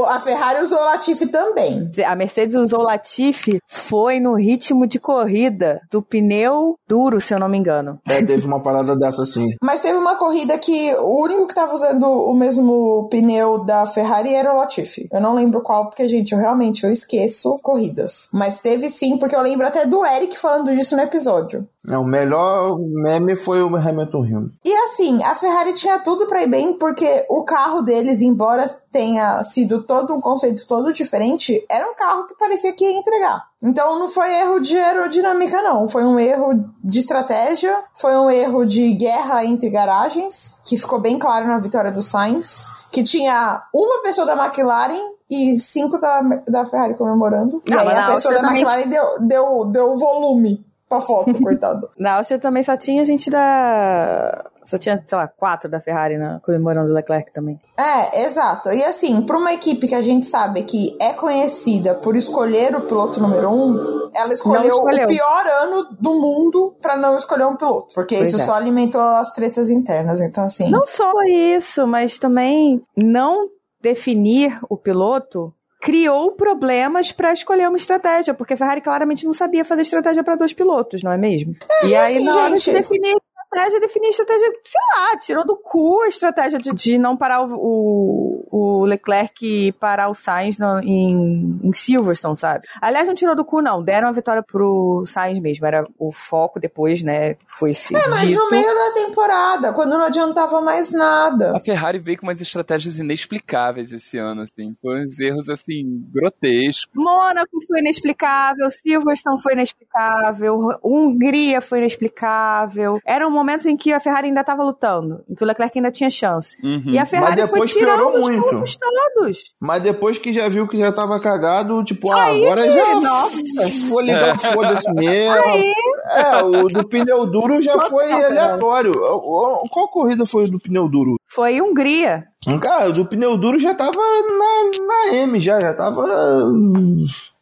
A Ferrari usou o Latifi também. A Mercedes usou o Latifi foi no ritmo de corrida do pneu duro, se eu não me engano. É, teve uma parada dessa assim. Mas teve uma corrida que o único que tava usando o mesmo pneu da Ferrari era o Latifi. Eu não lembro qual, porque, gente, eu realmente eu esqueço corridas. Mas teve sim, porque eu lembro até do Eric falando disso no episódio. É, o melhor meme foi o Hamilton rindo. E assim, a Ferrari tinha tudo pra ir bem, porque o carro deles, embora tenha sido todo um conceito todo diferente, era um carro que parecia que ia entregar. Então não foi erro de aerodinâmica, não. Foi um erro de estratégia, foi um erro de guerra entre garagens, que ficou bem claro na vitória do Sainz, que tinha uma pessoa da McLaren e cinco da, da Ferrari comemorando. E Não, aí mas a pessoa da também- McLaren deu, deu, deu volume pra foto, (laughs) coitado. Na Áustria também só tinha gente da. Só tinha, sei lá, quatro da Ferrari né, comemorando o Leclerc também. É, exato. E assim, para uma equipe que a gente sabe que é conhecida por escolher o piloto número um, ela escolheu, escolheu. o pior ano do mundo para não escolher um piloto. Porque Pois isso é. só alimentou as tretas internas. Então, assim. Não só isso, mas também não definir o piloto criou problemas para escolher uma estratégia, porque a Ferrari claramente não sabia fazer estratégia para dois pilotos, não é mesmo? e aí, assim, na hora de gente- definir estratégia, definir estratégia, sei lá, tirou do cu a estratégia de, de não parar o, o, o Leclerc e parar o Sainz no- em, em Silverstone, sabe? Aliás, não tirou do cu, não. Deram a vitória pro Sainz mesmo. Era o foco depois, né? Foi esse É, mas dito. no meio da temporada, quando não adiantava mais nada. A Ferrari veio com umas estratégias inexplicáveis esse ano, assim. Foram uns erros, assim, grotescos. Mônaco foi inexplicável, Silverstone foi inexplicável, Hungria foi inexplicável. Eram momentos em que a Ferrari ainda estava lutando, em que o Leclerc ainda tinha chance. Uhum. E a Ferrari depois foi tirando piorou os muito. pontos todos. Mas depois que já viu que já tava cagado, tipo, ah, agora que- já nossa. (laughs) vou ligar o foda-se mesmo. Aí. É, o do pneu duro já Total, foi cara. aleatório. Qual corrida foi o do pneu duro? Foi Hungria. Cara, o do pneu duro já tava na, na M, já, já tava.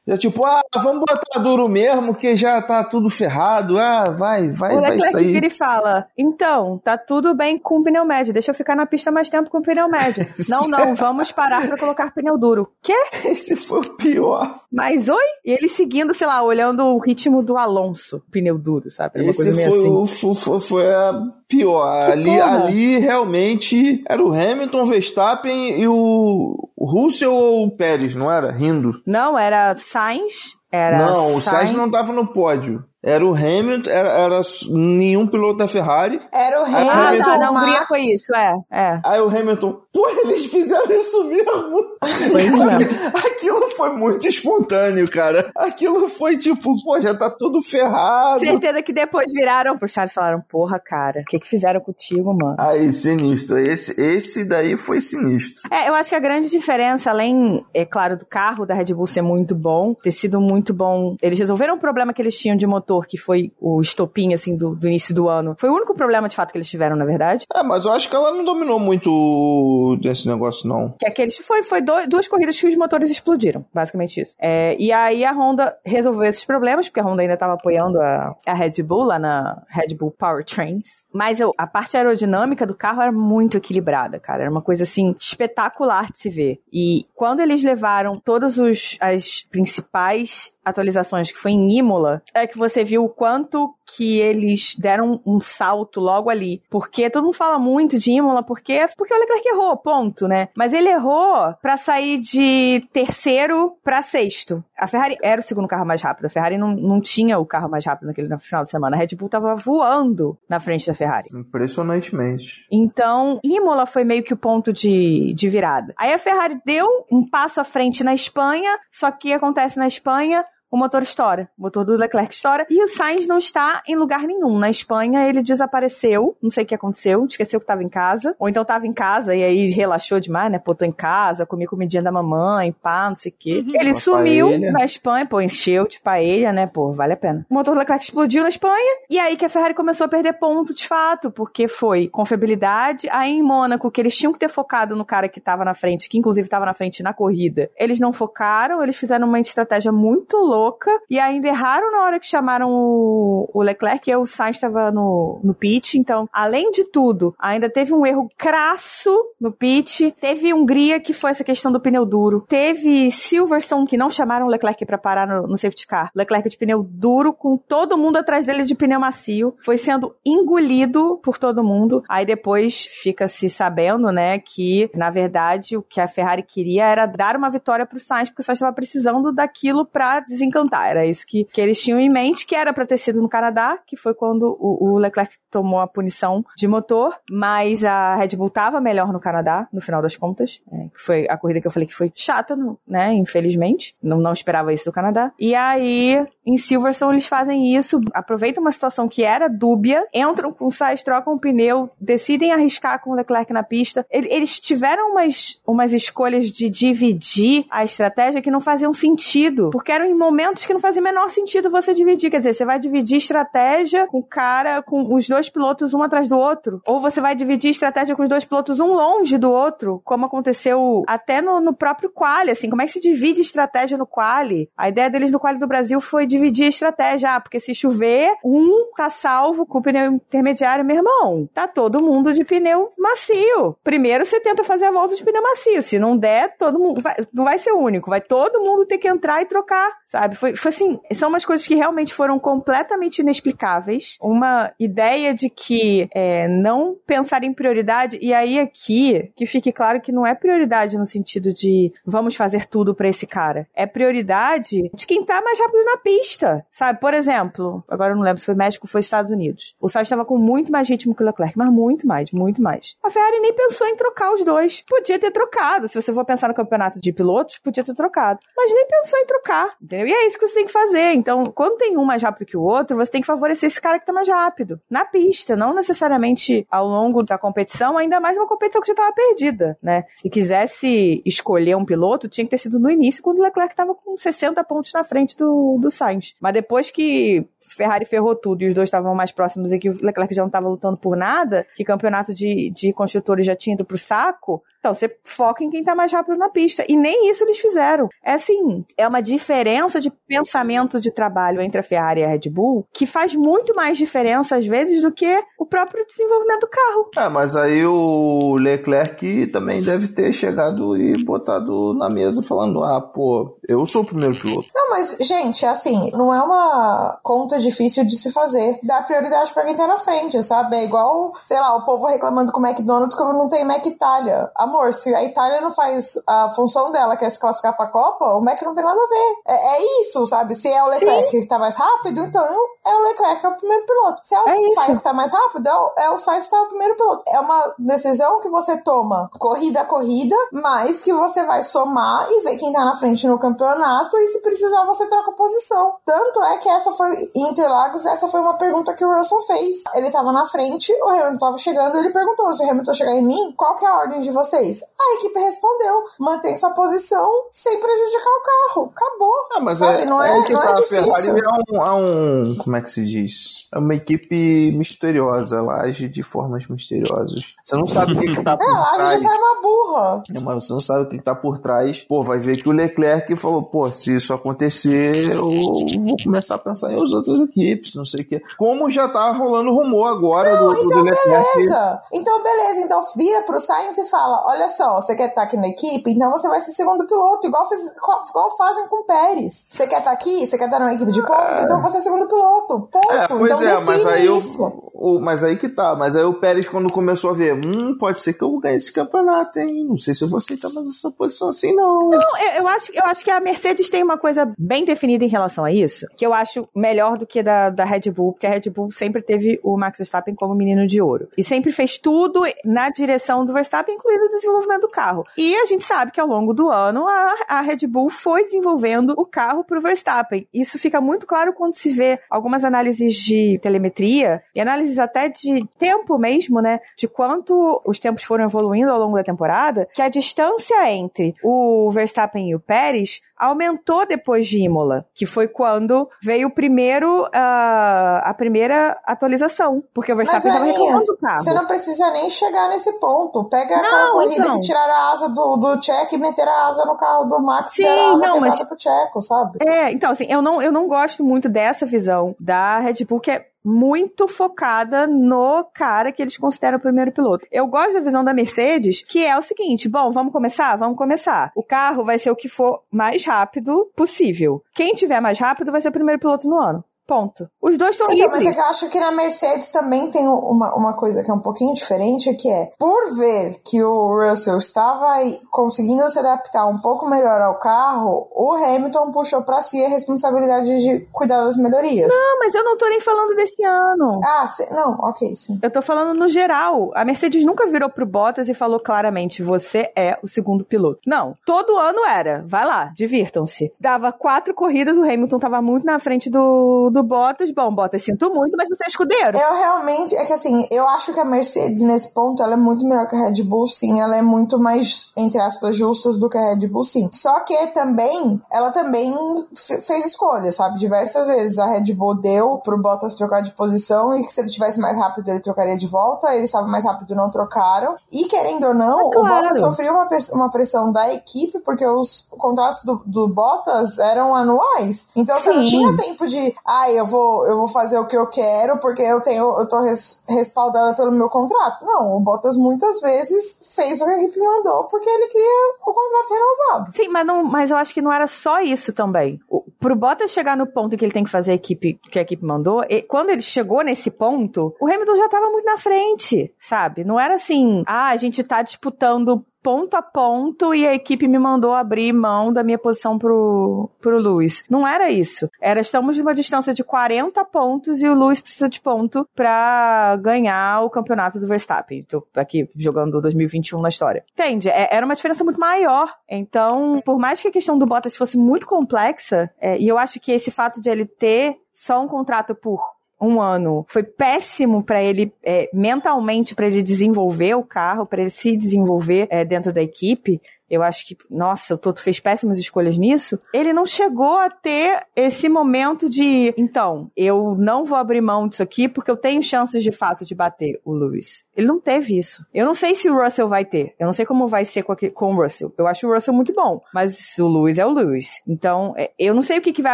Já tipo, ah, vamos botar duro mesmo, que já tá tudo ferrado. Ah, vai, vai, o vai Leclerc sair. vira e fala: Então, tá tudo bem com o pneu médio, deixa eu ficar na pista mais tempo com o pneu médio. (laughs) não, não, vamos parar pra colocar pneu duro. Quê? Esse foi o pior. Mas oi? E ele seguindo, sei lá, olhando o ritmo do Alonso, pneu duro, sabe? Era uma Esse coisa meio foi, assim. o, foi- foi a pior. Que Ali, porra. ali realmente era o Hamilton, Verstappen e o Russell ou o Pérez, não era? Rindo. Não, era Sainz. Era não, o Sainz não tava no pódio. Era o Hamilton, era, era nenhum piloto da Ferrari. Era o Ah, Ah, Hamilton, tá, na Hungria foi isso, é. é. Aí o Hamilton, pô, eles fizeram isso mesmo. Foi isso mesmo. (laughs) Aquilo foi muito espontâneo, cara. Aquilo foi tipo, pô, já tá tudo ferrado. Certeza que depois viraram pro Charles e falaram: Porra, cara, o que, que fizeram contigo, mano? Aí, sinistro. Esse, esse daí foi sinistro. É, eu acho que a grande diferença, além, é claro, do carro da Red Bull ser muito bom, ter sido muito bom, eles resolveram um problema que eles tinham de motor, que foi o estopim, assim, do, do início do ano. Foi o único problema, de fato, que eles tiveram, na verdade. É, mas eu acho que ela não dominou muito desse negócio, não. Que aqueles foi, foi do- duas corridas que os motores explodiram, basicamente isso. É, e aí a Honda resolveu esses problemas, porque a Honda ainda estava apoiando a, a Red Bull lá na Red Bull Powertrains. Mas eu- a parte aerodinâmica do carro era muito equilibrada, cara. Era uma coisa assim espetacular de se ver. E quando eles levaram todas as principais atualizações que foi em Imola, é que você viu o quanto que eles deram um salto logo ali. Porque todo mundo fala muito de Imola, porque, porque o Leclerc errou, ponto, né? Mas ele errou para sair de terceiro para sexto. A Ferrari era o segundo carro mais rápido. A Ferrari não, não tinha o carro mais rápido naquele final de semana. A Red Bull tava voando na frente da Ferrari. Impressionantemente. Então, Imola foi meio que o ponto de, de virada. Aí a Ferrari deu um passo à frente na Espanha, só que acontece na Espanha, o motor estoura. O motor do Leclerc estoura. E o Sainz não está em lugar nenhum. Na Espanha, ele desapareceu. Não sei o que aconteceu. Esqueceu que estava em casa. Ou então estava em casa e aí relaxou demais, né? Pô, tô em casa, comi comidinha da mamãe, pá, não sei o quê. Uhum. Ele Uma sumiu paella. na Espanha, pô, encheu de paella, né? Pô, vale a pena. O motor do Leclerc explodiu na Espanha. E aí que a Ferrari começou a perder ponto de fato, porque foi confiabilidade. Aí em Mônaco, que eles tinham que ter focado no cara que estava na frente, que inclusive estava na frente na corrida, eles não focaram, eles fizeram uma estratégia muito louca louca. E ainda erraram na hora que chamaram o, o Leclerc e o Sainz estava no, no pit. Então, além de tudo, ainda teve um erro crasso no pit. Teve Hungria, que foi essa questão do pneu duro. Teve Silverstone, que não chamaram o Leclerc para parar no, no safety car. Leclerc de pneu duro, com todo mundo atrás dele de pneu macio. Foi sendo engolido por todo mundo. Aí depois fica-se sabendo, né, que na verdade o que a Ferrari queria era dar uma vitória pro Sainz, porque o Sainz estava precisando daquilo para desencanar encantar. Era isso que, que eles tinham em mente, que era para ter sido no Canadá, que foi quando o, o, Leclerc tomou a punição de motor, mas a Red Bull tava melhor no Canadá, no final das contas, é, que foi a corrida que eu falei que foi chata, né, infelizmente, não, não esperava isso do Canadá. E aí, em Silverstone, eles fazem isso, aproveitam uma situação que era dúbia, entram com o Sainz, trocam o pneu, decidem arriscar com o Leclerc na pista. Eles tiveram umas, umas escolhas de dividir a estratégia que não faziam sentido, porque eram em momentos momentos que não fazia menor sentido você dividir. Quer dizer, você vai dividir estratégia com o cara, com os dois pilotos um atrás do outro. Ou você vai dividir estratégia com os dois pilotos um longe do outro, como aconteceu até no, no próprio quali, assim. Como é que se divide estratégia no quali? A ideia deles no quali do Brasil foi dividir a estratégia. Ah, porque se chover, um tá salvo com o pneu intermediário, meu irmão. Tá todo mundo de pneu macio. Primeiro você tenta fazer a volta de pneu macio. Se não der, todo mundo. Vai, não vai ser único. Vai todo mundo ter que entrar e trocar, sabe? Sabe? Foi, foi assim, são umas coisas que realmente foram completamente inexplicáveis. Uma ideia de que é, não pensar em prioridade, e aí aqui, que fique claro que não é prioridade no sentido de vamos fazer tudo para esse cara. É prioridade de quem tá mais rápido na pista, sabe? Por exemplo, agora eu não lembro se foi México ou foi Estados Unidos. O Sainz estava com muito mais ritmo que o Leclerc, mas muito mais, muito mais. A Ferrari nem pensou em trocar os dois. Podia ter trocado. Se você for pensar no campeonato de pilotos, podia ter trocado. Mas nem pensou em trocar, entendeu? E é isso que você tem que fazer. Então, quando tem um mais rápido que o outro, você tem que favorecer esse cara que tá mais rápido. Na pista, não necessariamente ao longo da competição, ainda mais uma competição que já estava perdida, né? Se quisesse escolher um piloto, tinha que ter sido no início, quando o Leclerc estava com 60 pontos na frente do, do Sainz. Mas depois que Ferrari ferrou tudo e os dois estavam mais próximos e que o Leclerc já não estava lutando por nada, que campeonato de, de construtores já tinha ido pro saco, então, você foca em quem tá mais rápido na pista. E nem isso eles fizeram. É assim, é uma diferença de pensamento de trabalho entre a Ferrari e a Red Bull que faz muito mais diferença, às vezes, do que o próprio desenvolvimento do carro. É, mas aí o Leclerc também deve ter chegado e botado na mesa falando: ah, pô, eu sou o primeiro piloto. Não, mas, gente, assim, não é uma conta difícil de se fazer. Dá prioridade para quem tá na frente, sabe? É igual, sei lá, o povo reclamando com o McDonald's como não tem Mac Italia. A amor, se a Itália não faz a função dela, que é se classificar pra Copa, o Mac não tem nada a ver. É, é isso, sabe? Se é o Leclerc Sim. que tá mais rápido, então é o Leclerc que é o primeiro piloto. Se é o é Sainz que tá mais rápido, é o, é o Sainz que tá o primeiro piloto. É uma decisão que você toma corrida a corrida, mas que você vai somar e ver quem tá na frente no campeonato e se precisar você troca posição. Tanto é que essa foi, Interlagos, essa foi uma pergunta que o Russell fez. Ele tava na frente, o Hamilton tava chegando, ele perguntou, se o Hamilton chegar em mim, qual que é a ordem de vocês? A equipe respondeu: mantém sua posição sem prejudicar o carro. Acabou. Ah, mas Sabe? é, não é, é que não é a difícil. É um, é um. Como é que se diz? É uma equipe misteriosa. Ela age de formas misteriosas. Você não sabe o que, que tá por é, trás. Ela age de forma burra. É, mas você não sabe o que, que tá por trás. Pô, vai ver que o Leclerc falou: pô, se isso acontecer, eu vou começar a pensar em outras equipes, não sei o quê. Como já tá rolando rumor agora Não, do, do então Leclerc. beleza. Então beleza. Então vira pro Sainz e fala: olha só, você quer estar aqui na equipe? Então você vai ser segundo piloto, igual, fez, igual fazem com o Pérez. Você quer estar aqui? Você quer estar numa equipe de ponta? Então você é segundo piloto. Ponto. É, pois então é, mas aí, isso. o, o- mas aí que tá. Mas aí o Pérez, quando começou a ver, hum, pode ser que eu ganhe esse campeonato, hein? Não sei se eu vou aceitar mais essa posição assim, não. Não, eu, eu acho, eu acho que a Mercedes tem uma coisa bem definida em relação a isso, que eu acho melhor do que da, da Red Bull, porque a Red Bull sempre teve o Max Verstappen como menino de ouro. E sempre fez tudo na direção do Verstappen, incluindo o desenvolvimento do carro. E a gente sabe que ao longo do ano a, a Red Bull foi desenvolvendo o carro para o Verstappen. Isso fica muito claro quando se vê algumas análises de telemetria e análises até de tempo mesmo, né? De quanto os tempos foram evoluindo ao longo da temporada, que a distância entre o Verstappen e o Pérez aumentou depois de Imola, que foi quando veio o primeiro, ah, a primeira atualização, porque o Verstappen estava reclamando do carro. Você não precisa nem chegar nesse ponto. Pega aquela Não, corrida então. que tiraram a asa do, do Checo e meteram a asa no carro do Max Sim, e a asa não, mas- pro Checo, sabe? É, então, assim, eu não, eu não gosto muito dessa visão da Red Bull, que é muito focada no cara que eles consideram o primeiro piloto. Eu gosto da visão da Mercedes, que é o seguinte: bom, vamos começar? Vamos começar. O carro vai ser o que for mais rápido possível. Quem tiver mais rápido vai ser o primeiro piloto no ano. Ponto. Os dois estão Então, mas é livres. eu acho que na Mercedes também tem uma, uma coisa que é um pouquinho diferente, que é, por ver que o Russell estava conseguindo se adaptar um pouco melhor ao carro, o Hamilton puxou pra si a responsabilidade de cuidar das melhorias. Não, mas eu não tô nem falando desse ano. Ah, cê- não, ok, sim. Eu tô falando no geral. A Mercedes nunca virou pro Bottas e falou claramente: você é o segundo piloto. Não. Todo ano era. Vai lá, divirtam-se. Dava quatro corridas, o Hamilton tava muito na frente do, do Bottas. Bom, Bottas, sinto muito, mas você é escudeiro. Eu realmente, é que assim, eu acho que a Mercedes nesse ponto, ela é muito melhor que a Red Bull, sim. Ela é muito mais, entre aspas, justas do que a Red Bull, sim. Só que também, ela também fe- fez escolhas, sabe? Diversas vezes a Red Bull deu pro Bottas trocar de posição e que se ele tivesse mais rápido ele trocaria de volta. Ele estava mais rápido, não trocaram. E querendo ou não, É claro. o Bottas sofreu uma, uma pressão da equipe porque os contratos do, do Bottas eram anuais. Então você não tinha tempo de, ah, eu vou, eu vou fazer o que eu quero porque eu tenho, eu tô res- respaldada pelo meu contrato. Não, o Bottas muitas vezes fez o que a equipe mandou porque ele queria o contrato renovado. Sim, mas, não, mas eu acho que não era só isso também. O, pro Bottas chegar no ponto que ele tem que fazer a equipe que a equipe mandou, e- quando ele chegou nesse ponto, o Hamilton já tava muito na frente, sabe? Não era assim, ah, a gente tá disputando ponto a ponto e a equipe me mandou abrir mão da minha posição pro, pro Lewis. Não era isso. Era, estamos numa distância de 40 pontos e o Lewis precisa de ponto pra ganhar o campeonato do Verstappen. Tô aqui jogando 2021 na história. Entende? É- era uma diferença muito maior. Então, por mais que a questão do Bottas fosse muito complexa, é, e eu acho que esse fato de ele ter só um contrato por um ano foi péssimo para ele é, mentalmente para ele desenvolver o carro, para ele se desenvolver é, dentro da equipe. Eu acho que, nossa, o Toto fez péssimas escolhas nisso. Ele não chegou a ter esse momento de, então, eu não vou abrir mão disso aqui porque eu tenho chances de fato de bater o Lewis. Ele não teve isso. Eu não sei se o Russell vai ter. Eu não sei como vai ser com, o Russell. Eu acho o Russell muito bom, mas o Lewis é o Lewis. Então, é, eu não sei o que, vai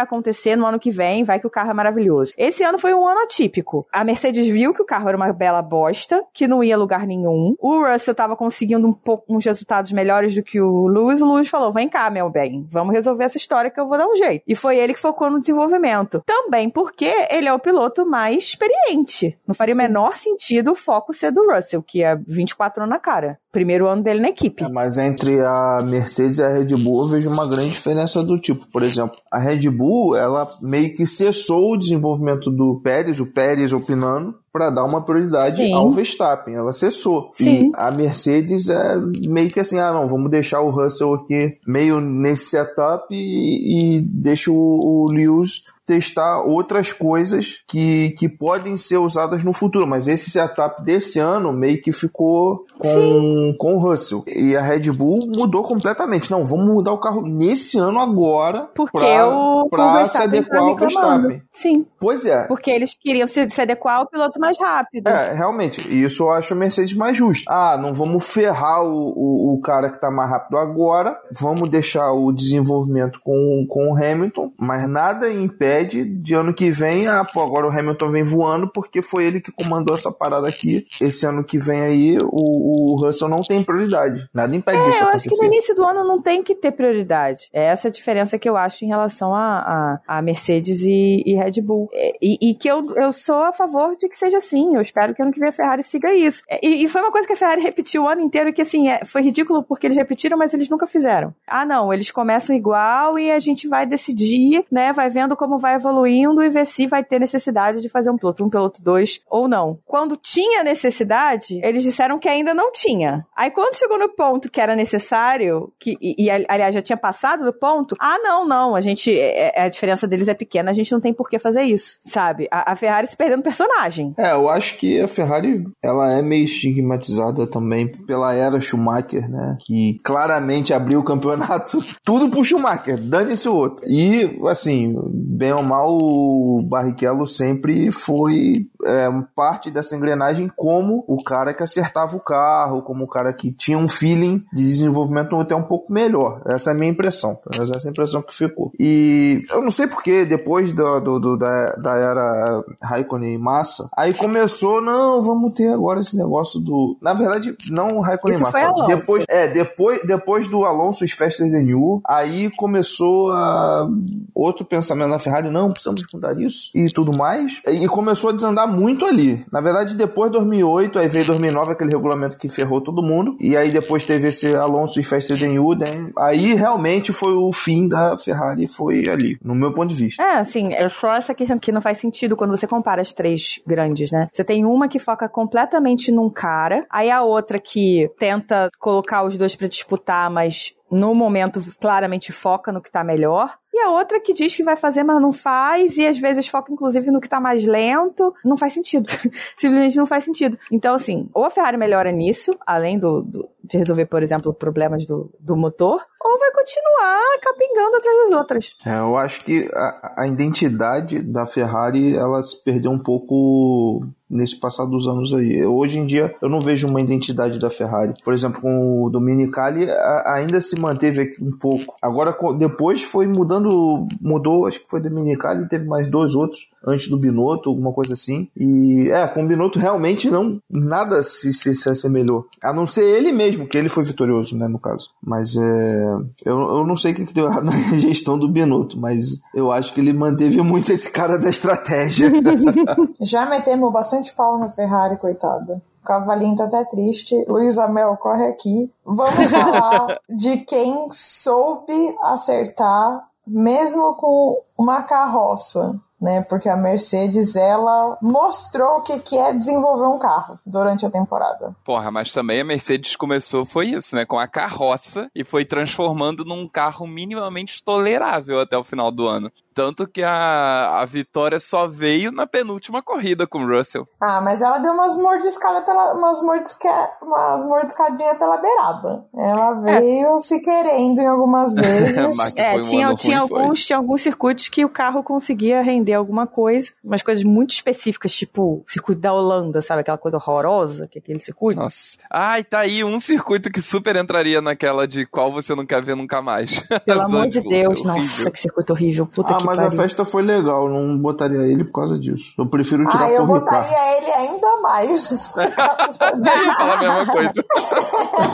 acontecer no ano que vem. Vai que o carro é maravilhoso. Esse ano foi um ano atípico. A Mercedes viu que o carro era uma bela bosta, que não ia lugar nenhum. O Russell tava conseguindo um pouco uns resultados melhores do que o Lewis. O Lewis falou: vem cá, meu bem, vamos resolver essa história que eu vou dar um jeito. E foi ele que focou no desenvolvimento. Também porque ele é o piloto mais experiente. Não faria o menor sentido o foco ser do Russell, que é 24 anos na cara. Primeiro ano dele na equipe. É, mas entre a Mercedes e a Red Bull eu vejo uma grande diferença do tipo. Por exemplo, a Red Bull, ela meio que cessou o desenvolvimento do Pérez, o Pérez opinando, para dar uma prioridade Sim. ao Verstappen. Ela cessou. Sim. E a Mercedes é meio que assim, ah não, vamos deixar o Russell aqui meio nesse setup e, e deixa o, o Lewis testar outras coisas que, que podem ser usadas no futuro, mas esse setup desse ano meio que ficou com, com o Russell. E a Red Bull mudou completamente. Não, vamos mudar o carro nesse ano agora Porque pra, o, pra o se Verstappen adequar tá ao. Verstappen. Sim, Pois é. porque eles queriam se, se adequar ao piloto mais rápido. É, realmente, isso eu acho a Mercedes mais justa. Ah, não vamos ferrar o, o, o cara que tá mais rápido agora, vamos deixar o desenvolvimento com, com o Hamilton, mas nada impede de ano que vem, ah, pô, agora o Hamilton vem voando porque foi ele que comandou essa parada aqui. Esse ano que vem aí, o, o Russell não tem prioridade. Nada impede É, disso eu acho que no início do ano não tem que ter prioridade. É essa a diferença que eu acho em relação a, a, a Mercedes e, e Red Bull. É, E, e que eu, eu sou a favor de que seja assim. Eu espero que ano que vem a Ferrari siga isso. É, E, e foi uma coisa que a Ferrari repetiu o ano inteiro que, assim, é, foi ridículo porque eles repetiram, mas eles nunca fizeram. Ah, não, eles começam igual e a gente vai decidir, né, vai vendo como vai evoluindo e ver se vai ter necessidade de fazer um piloto, um piloto dois ou não. Quando tinha necessidade, eles disseram que ainda não tinha. Aí quando chegou no ponto que era necessário, que, e, e, aliás já tinha passado do ponto, ah, não, não, a gente, é- é- a diferença deles é pequena, a gente não tem por que fazer isso, sabe? A, a Ferrari se perdendo personagem. É, eu acho que a Ferrari ela é meio estigmatizada também pela era Schumacher, né? Que claramente abriu o campeonato (laughs) tudo pro Schumacher, dane-se o outro. E, assim, bem ou mal, o Barrichello sempre foi é, parte dessa engrenagem como o cara que acertava o carro, como o cara que tinha um feeling de desenvolvimento até um pouco melhor. Essa é a minha impressão. Pelo menos essa é a impressão que ficou. E eu não sei porque, depois do, do- do- da, da era Raikkonen e Massa, aí começou, não, vamos ter agora esse negócio do. Na verdade, não o Raikkonen e Massa. Depois, é, depois, depois do Alonso e Faster Than You, aí começou a outro pensamento na Ferrari, não, precisamos mudar isso e tudo mais. E começou a desandar muito ali. Na verdade, depois de 2008, aí veio 2009, aquele regulamento que ferrou todo mundo. E aí depois teve esse Alonso e You, né? aí realmente foi o fim da Ferrari, foi ali, no meu ponto de vista. É, assim, é só essa questão que não faz sentido quando você compara as três grandes, né? Você tem uma que foca completamente num cara, aí a outra que tenta colocar os dois pra disputar, mas no momento claramente foca no que tá melhor. E a outra que diz que vai fazer, mas não faz, e às vezes foca inclusive no que tá mais lento. Não faz sentido. (laughs) Simplesmente não faz sentido. Então, assim, ou a Ferrari melhora nisso, além do, do- de resolver, por exemplo, problemas do, do motor, ou vai continuar capingando atrás das outras. É, eu acho que a, a identidade da Ferrari ela se perdeu um pouco nesse passar dos anos aí. Hoje em dia eu não vejo uma identidade da Ferrari. Por exemplo, com o Dominicali ainda se manteve um pouco. Agora depois foi mudando, mudou, acho que foi Dominicali, teve mais dois outros antes do Binotto, alguma coisa assim. E é, com o Binotto realmente não nada se, se, se assemelhou. A não ser ele mesmo, que ele foi vitorioso, né, no caso. Mas é, eu, eu não sei o que que deu errado (laughs) na gestão do Binotto, mas eu acho que ele manteve muito esse cara da estratégia. (laughs) Já metemos bastante pau na Ferrari, coitada. O cavalinho tá até triste. Luiz Amel, corre aqui. Vamos (laughs) falar de quem soube acertar, mesmo com uma carroça. Né, porque a Mercedes ela mostrou o que, que é desenvolver um carro durante a temporada. Porra, mas também a Mercedes começou, foi isso, né? Com a carroça e foi transformando num carro minimamente tolerável até o final do ano. Tanto que a, a vitória só veio na penúltima corrida com o Russell. Ah, mas ela deu umas mordiscadas pela, umas, mordisca, umas mordiscadinhas pela beirada. Ela veio se querendo em algumas (laughs) vezes. É, um tinha, tinha, ruim, foi. alguns, tinha alguns circuitos que o carro conseguia render alguma coisa, umas coisas muito específicas, tipo o circuito da Holanda, sabe? Aquela coisa horrorosa que é aquele circuito. Nossa. Ai, tá aí um circuito que super entraria naquela de qual você não quer ver nunca mais. (laughs) Pelo amor de Deus, horrível. nossa, que circuito horrível. Puta ah, que mas a festa foi legal, não botaria ele por causa disso. Eu prefiro tirar Ah, eu por Ricardo. botaria ele ainda mais. (laughs) Falar a mesma coisa.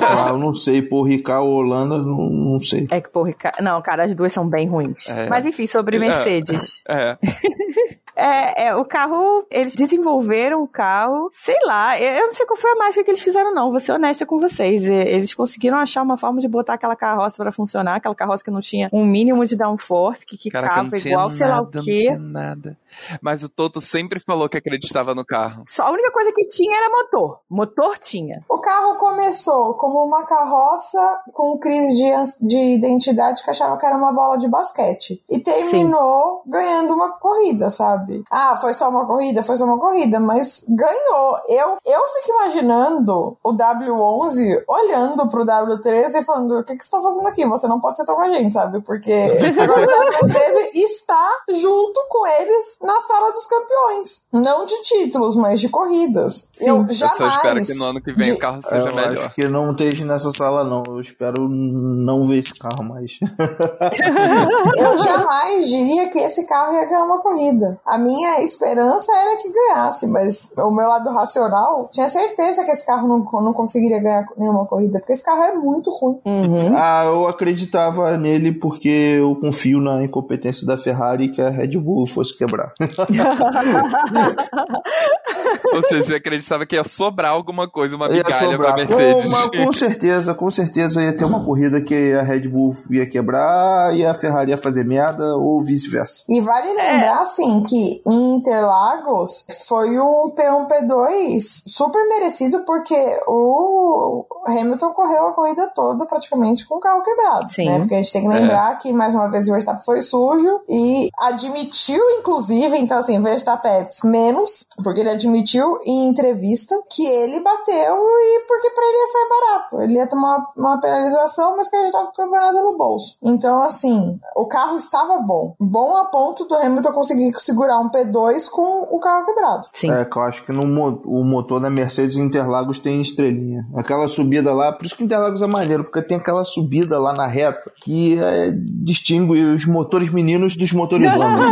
Ah, eu não sei, por Ricardo ou Holanda, não, não sei. É que, porra, ca- não, cara, as duas são bem ruins. É. Mas enfim, sobre Mercedes. É. É, é, o carro, eles desenvolveram o carro, sei lá, eu eu não sei qual foi a mágica que eles fizeram, não, vou ser honesta com vocês. É, Eles conseguiram achar uma forma de botar aquela carroça pra funcionar, aquela carroça que não tinha um mínimo de downforce, que quicava não tinha igual sei lá o nada, não quê. tinha nada. Mas o Toto sempre falou que acreditava no carro. Só a única coisa que tinha era motor. Motor tinha. O carro começou como uma carroça com crise de, de identidade que achava que era uma bola de basquete. E terminou ganhando uma corrida, sabe? Sabe? Ah, foi só uma corrida, foi só uma corrida, mas ganhou. Eu, eu fico imaginando o W11 olhando pro W13 e falando: o que, que você tá fazendo aqui? Você não pode ser tão com a gente, sabe? Porque (laughs) agora o W13 está junto com eles na sala dos campeões. Não de títulos, mas de corridas. Sim. Eu Eu jamais. só espero que no ano que vem de- o carro seja eu melhor. acho que não esteja nessa sala, não. Eu espero não ver esse carro mais. (laughs) Eu jamais diria que esse carro ia ganhar uma corrida. A minha esperança era que ganhasse, mas o meu lado racional tinha certeza que esse carro não, não conseguiria ganhar nenhuma corrida, porque esse carro é muito ruim. ah, eu acreditava nele porque eu confio na incompetência da Ferrari que a Red Bull fosse quebrar. (laughs) Ou seja, você acreditava que ia sobrar alguma coisa, uma migalha pra. Mercedes. Com, uma- com certeza, com certeza ia ter uma corrida que a Red Bull ia quebrar e a Ferrari ia fazer merda ou vice-versa. E vale lembrar, assim, que em Interlagos foi um P1, P2 super merecido, porque o Hamilton correu a corrida toda praticamente com o carro quebrado. Sim. Né? Porque a gente tem que lembrar que, mais uma vez, o Verstappen foi sujo e admitiu, inclusive, então, assim, Verstappen menos, porque ele admitiu em entrevista que ele bateu e porque pra ele ia sair barato. Ele ia tomar uma penalização, mas que ele tava com o campeonato no bolso. Então, assim, o carro estava bom. Bom a ponto do Hamilton conseguir segurar um P2 com o carro quebrado. Sim. É, que eu acho que no, o motor da Mercedes Interlagos tem estrelinha. Aquela subida lá, por isso que Interlagos é maneiro, porque tem aquela subida lá na reta que é, distingue os motores meninos dos motores (laughs) homens.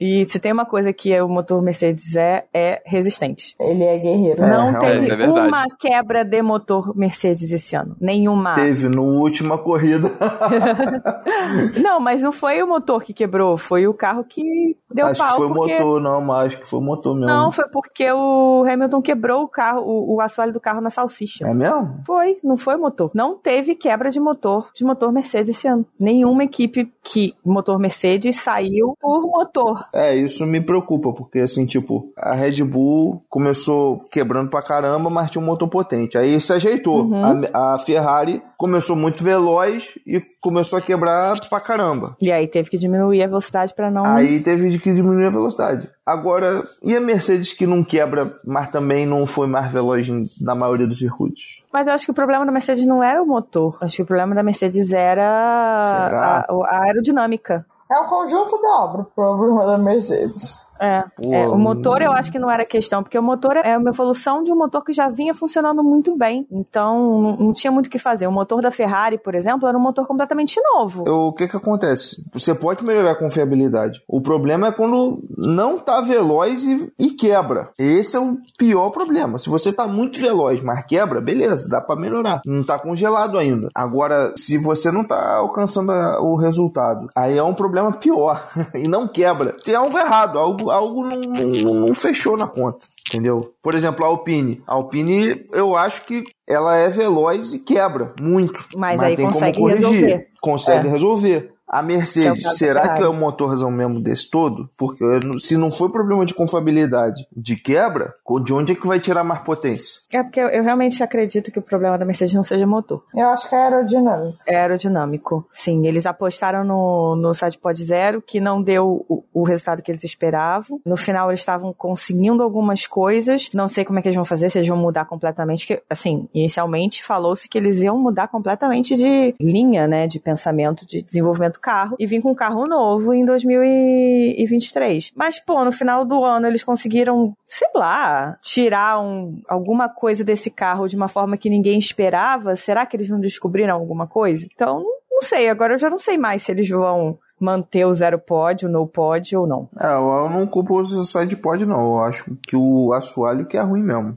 E se tem uma coisa que o motor Mercedes é, é resistente. Ele é guerreiro. É, Não realmente. teve é uma quebra de motor Mercedes esse ano. Nenhuma. Teve no última corrida. (laughs) Não, mas não foi o motor que quebrou, foi o carro que deu acho pau. que foi o porque... motor, não, mas acho que foi o motor mesmo. Não, foi porque o Hamilton quebrou o carro, o, o assoalho do carro na salsicha. É mesmo? Foi, não foi o motor. Não teve quebra de motor de motor Mercedes esse ano. Nenhuma equipe que motor Mercedes saiu por motor. É, isso me preocupa, porque assim, tipo, a Red Bull começou quebrando pra caramba, mas tinha um motor potente. Aí se ajeitou. Uhum. A, a Ferrari começou muito veloz e começou a quebrar pra caramba. E aí teve que diminuir a velocidade para não. Aí teve que diminuir a velocidade. Agora, e a Mercedes que não quebra, mas também não foi mais veloz na maioria dos circuitos? Mas eu acho que o problema da Mercedes não era o motor. Acho que o problema da Mercedes era a, a aerodinâmica. É o conjunto da obra o problema da Mercedes. É, Pô, é, o motor eu acho que não era questão, porque o motor é uma evolução de um motor que já vinha funcionando muito bem. Então, não, não tinha muito o que fazer. O motor da Ferrari, por exemplo, era um motor completamente novo. O que que acontece? Você pode melhorar a confiabilidade. O problema é quando não tá veloz e, e quebra. Esse é o pior problema. Se você tá muito veloz, mas quebra, beleza, dá pra melhorar. Não tá congelado ainda. Agora, se você não tá alcançando a- o resultado, aí é um problema pior. (laughs) e não quebra. Tem algo errado, algo, algo não, não- não fechou na conta. Entendeu? Por exemplo, a Alpine. A Alpine, eu acho que ela é veloz e quebra muito. Mas aí tem como consegue corrigir. resolver. Consegue É. resolver. A Que é o Mercedes, caso da será que é o motorzão mesmo desse todo? Porque se não for problema de confiabilidade de quebra, de onde é que vai tirar mais potência? É porque eu, eu realmente acredito que o problema da Mercedes não seja motor. Eu acho que é aerodinâmica. É aerodinâmico. Sim, eles apostaram no, no Sidepod Zero, que não deu o, o resultado que eles esperavam. No final, eles estavam conseguindo algumas coisas. Não sei como é que eles vão fazer, se eles vão mudar completamente. Que, assim, inicialmente falou-se que eles iam mudar completamente de linha, né? De pensamento, de desenvolvimento carro. E vir com um carro novo em 2023. Mas, pô, no final do ano, eles conseguiram, sei lá, tirar um, alguma coisa desse carro de uma forma que ninguém esperava. Será que eles não descobriram alguma coisa? Então, não, não sei. Agora eu já não sei mais se eles vão manter o zero pod, o no pod ou não. É, eu não culpo o side pod, não. Eu acho que o assoalho que é ruim mesmo.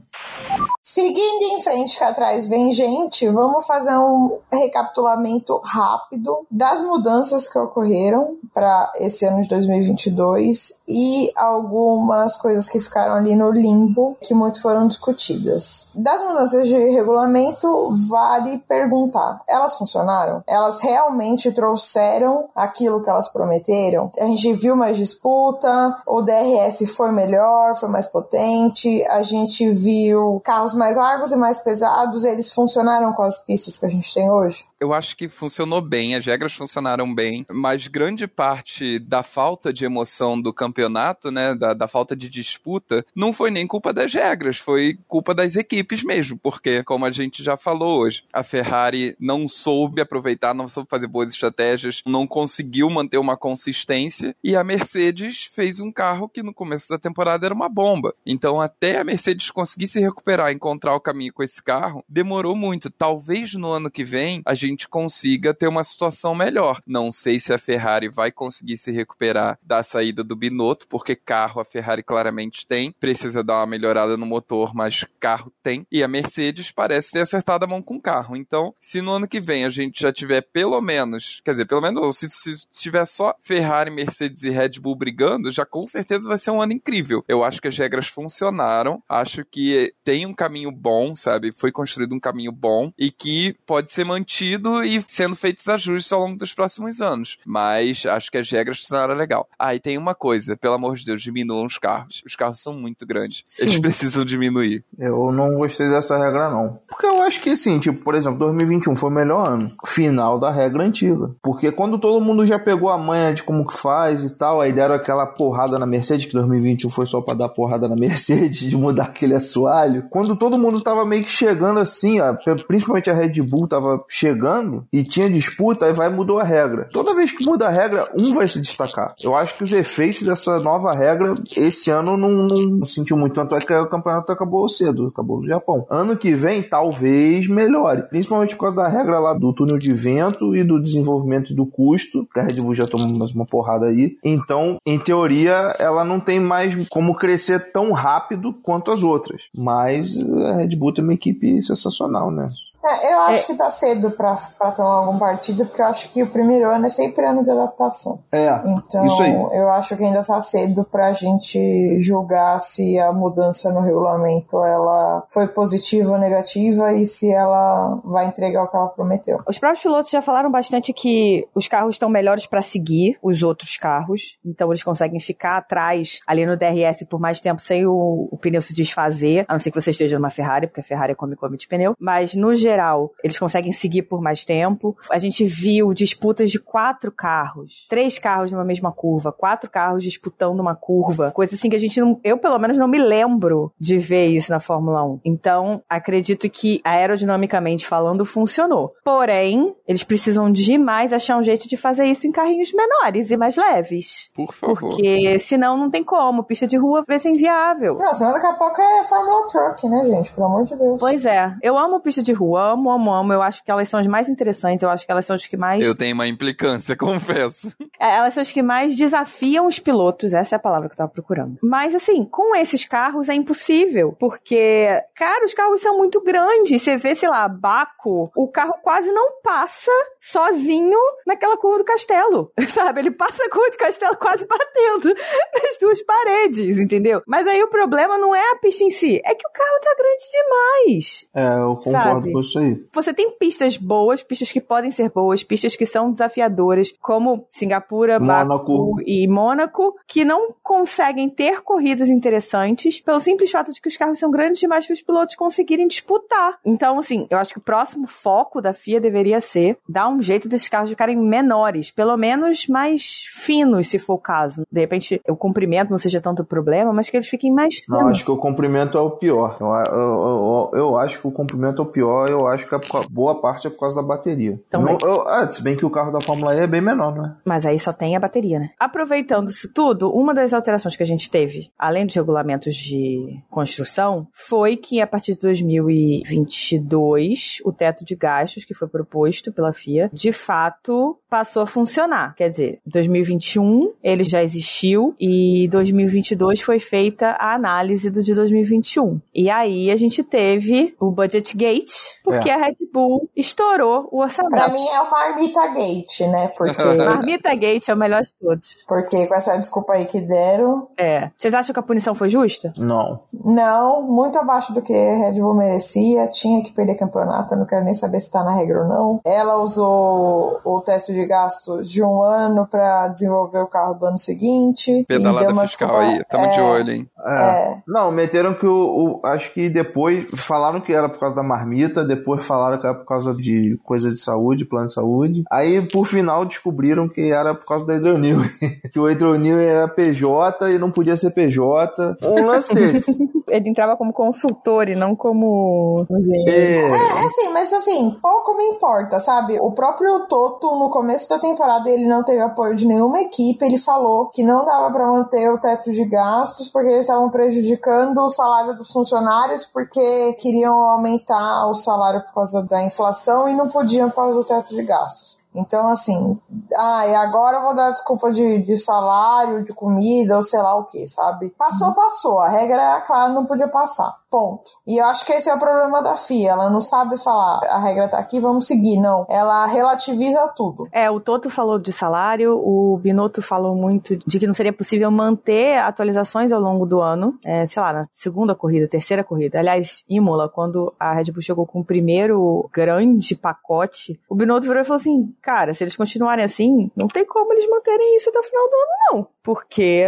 Seguindo em frente que atrás vem gente, vamos fazer um recapitulamento rápido das mudanças que ocorreram para esse ano de 2022 e algumas coisas que ficaram ali no limbo que muito foram discutidas. Das mudanças de regulamento, vale perguntar: elas funcionaram? Elas realmente trouxeram aquilo que elas prometeram? A gente viu mais disputa, o DRS foi melhor, foi mais potente, a gente viu carros mais largos e mais pesados, eles funcionaram com as pistas que a gente tem hoje? Eu acho que funcionou bem, as regras funcionaram bem, mas grande parte da falta de emoção do campeonato, né, da, da falta de disputa, não foi nem culpa das regras, foi culpa das equipes mesmo, porque, como a gente já falou hoje, a Ferrari não soube aproveitar, não soube fazer boas estratégias, não conseguiu manter uma consistência, e a Mercedes fez um carro que no começo da temporada era uma bomba. Então, até a Mercedes conseguir se recuperar, encontrar o caminho com esse carro, demorou muito. Talvez no ano que vem a gente consiga ter uma situação melhor. Não sei se a Ferrari vai conseguir se recuperar da saída do Binotto, porque carro a Ferrari claramente tem, precisa dar uma melhorada no motor, mas carro tem. E a Mercedes parece ter acertado a mão com o carro. Então, se no ano que vem a gente já tiver pelo menos, quer dizer, pelo menos se, se tiver só Ferrari, Mercedes e Red Bull brigando, já com certeza vai ser um ano incrível. Eu acho que as regras funcionaram, acho que tem um caminho bom, sabe? Foi construído um caminho bom e que pode ser mantido e sendo feitos ajustes ao longo dos próximos anos. Mas acho que as regras funcionaram legal. Ah, e tem uma coisa, pelo amor de Deus, diminuam os carros. Os carros são muito grandes. Sim. Eles precisam diminuir. Eu não gostei dessa regra, não. Porque eu acho que, assim, tipo, por exemplo, 2021 foi o melhor ano. Final da regra antiga. Porque quando todo mundo já pegou a manha de como que faz e tal, aí deram aquela porrada na Mercedes, que 2021 foi só pra dar porrada na (laughs) Mercedes, de mudar aquele assoalho. Quando todo mundo tava meio que chegando assim, ó, principalmente a Red Bull tava chegando e tinha disputa, aí vai mudou a regra. Toda vez que muda a regra, um vai se destacar. Eu acho que os efeitos dessa nova regra esse ano não, não sentiu muito, tanto é que o campeonato acabou cedo, acabou no Japão. Ano que vem, talvez melhore, principalmente por causa da regra lá do túnel de vento e do desenvolvimento do custo, que a Red Bull já tomou mais uma porrada aí. Então, em teoria, ela não tem mais como crescer tão rápido quanto as outras. Mas a Red Bull tem uma equipe sensacional, né? É, eu acho é. que tá cedo pra, pra tomar algum partido, porque eu acho que o primeiro ano é sempre ano de adaptação. É. Então, isso aí. eu acho que ainda tá cedo pra gente julgar se a mudança no regulamento ela foi positiva ou negativa e se ela vai entregar o que ela prometeu. Os próprios pilotos já falaram bastante que os carros estão melhores para seguir os outros carros, então eles conseguem ficar atrás ali no DRS por mais tempo sem o, o pneu se desfazer, a não ser que você esteja numa Ferrari, porque a Ferrari come come de pneu, mas no geral geral, eles conseguem seguir por mais tempo. A gente viu disputas de quatro carros, três carros numa mesma curva, quatro carros disputando uma curva, coisa assim que a gente não, eu pelo menos não me lembro de ver isso na Fórmula 1. Então, acredito que aerodinamicamente falando funcionou. Porém, eles precisam demais achar um jeito de fazer isso em carrinhos menores e mais leves. Por favor. Porque senão não tem como. Pista de rua vai ser inviável. Não, senão daqui a pouco é Fórmula Truck, né, gente? Pelo amor de Deus. Pois é. Eu amo pista de rua amo, amo, amo. Eu acho que elas são as mais interessantes. Eu acho que elas são as que mais. Eu tenho uma implicância, (laughs) confesso. É, elas são as que mais desafiam os pilotos. Essa é a palavra que eu tava procurando. Mas, assim, com esses carros é impossível. Porque, cara, os carros são muito grandes. Você vê, sei lá, Baco, o carro quase não passa sozinho naquela curva do castelo. (laughs) Sabe? Ele passa a curva do castelo quase batendo (laughs) nas duas paredes, entendeu? Mas aí o problema não é a pista em si, é que o carro tá grande demais. É, eu concordo sabe? com isso aí. Você tem pistas boas, pistas que podem ser boas, pistas que são desafiadoras, como Singapura, Baku e Mônaco, que não conseguem ter corridas interessantes pelo simples fato de que os carros são grandes demais para os pilotos conseguirem disputar. Então, assim, eu acho que o próximo foco da FIA deveria ser dar um jeito desses carros ficarem menores, pelo menos mais finos, se for o caso. De repente, o comprimento não seja tanto problema, mas que eles fiquem mais finos. Não, acho que o comprimento é o pior. Eu, eu, eu, eu acho que o comprimento é o pior, eu acho que a boa parte é por causa da bateria. Então, não, eu, ah, se bem que o carro da Fórmula E é bem menor, né? Mas aí só tem a bateria, né? Aproveitando isso tudo, uma das alterações que a gente teve, além dos regulamentos de construção, foi que a partir de 2022, o teto de gastos que foi proposto pela FIA, de fato, passou a funcionar. Quer dizer, 2021 ele já existiu e 2022 foi feita a análise do de 2021. E aí a gente teve o Budget Gate, porque é. a Red Bull estourou o orçamento. Pra mim é o Marmita Gate, né? Porque... (laughs) Marmita Gate é o melhor de todos. Porque com essa desculpa aí que deram... É. Vocês acham que a punição foi justa? Não. Não, muito abaixo do que a Red Bull merecia. Tinha que perder campeonato, eu não quero nem saber se tá na regra ou não. Ela usou o teto de gastos de um ano para desenvolver o carro do ano seguinte. Pedalada fiscal desculpa, aí, tamo é, de olho, hein? É. Não, meteram que o, o- Acho que depois falaram que era por causa da marmita, depois falaram que era por causa de coisa de saúde, plano de saúde. Aí, por final, descobriram que era por causa do Adrian Newey. que o Adrian Newey era PJ e não podia ser PJ. Um lance (laughs) desse. Ele entrava como consultor e não como engenheiro. É, É, assim, mas assim, pouco me importa, sabe? O próprio Toto, no começo da temporada, ele não teve apoio de nenhuma equipe. Ele falou que não dava pra manter o teto de gastos porque eles estavam prejudicando o salário dos funcionários porque queriam aumentar o salário por causa da inflação e não podiam por causa do teto de gastos. Então, assim, ah, e agora eu vou dar desculpa de, de salário, de comida, ou sei lá o que, sabe? Passou, passou. A regra era clara, não podia passar. Ponto. E eu acho que esse é o problema da FIA. Ela não sabe falar, a regra tá aqui, vamos seguir. Não. Ela relativiza tudo. É, o Toto falou de salário, o Binotto falou muito de que não seria possível manter atualizações ao longo do ano, é, sei lá, na segunda corrida, terceira corrida. Aliás, Imola, quando a Red Bull chegou com o primeiro grande pacote, o Binotto virou e falou assim, cara, se eles continuarem assim, não tem como eles manterem isso até o final do ano, não. Porque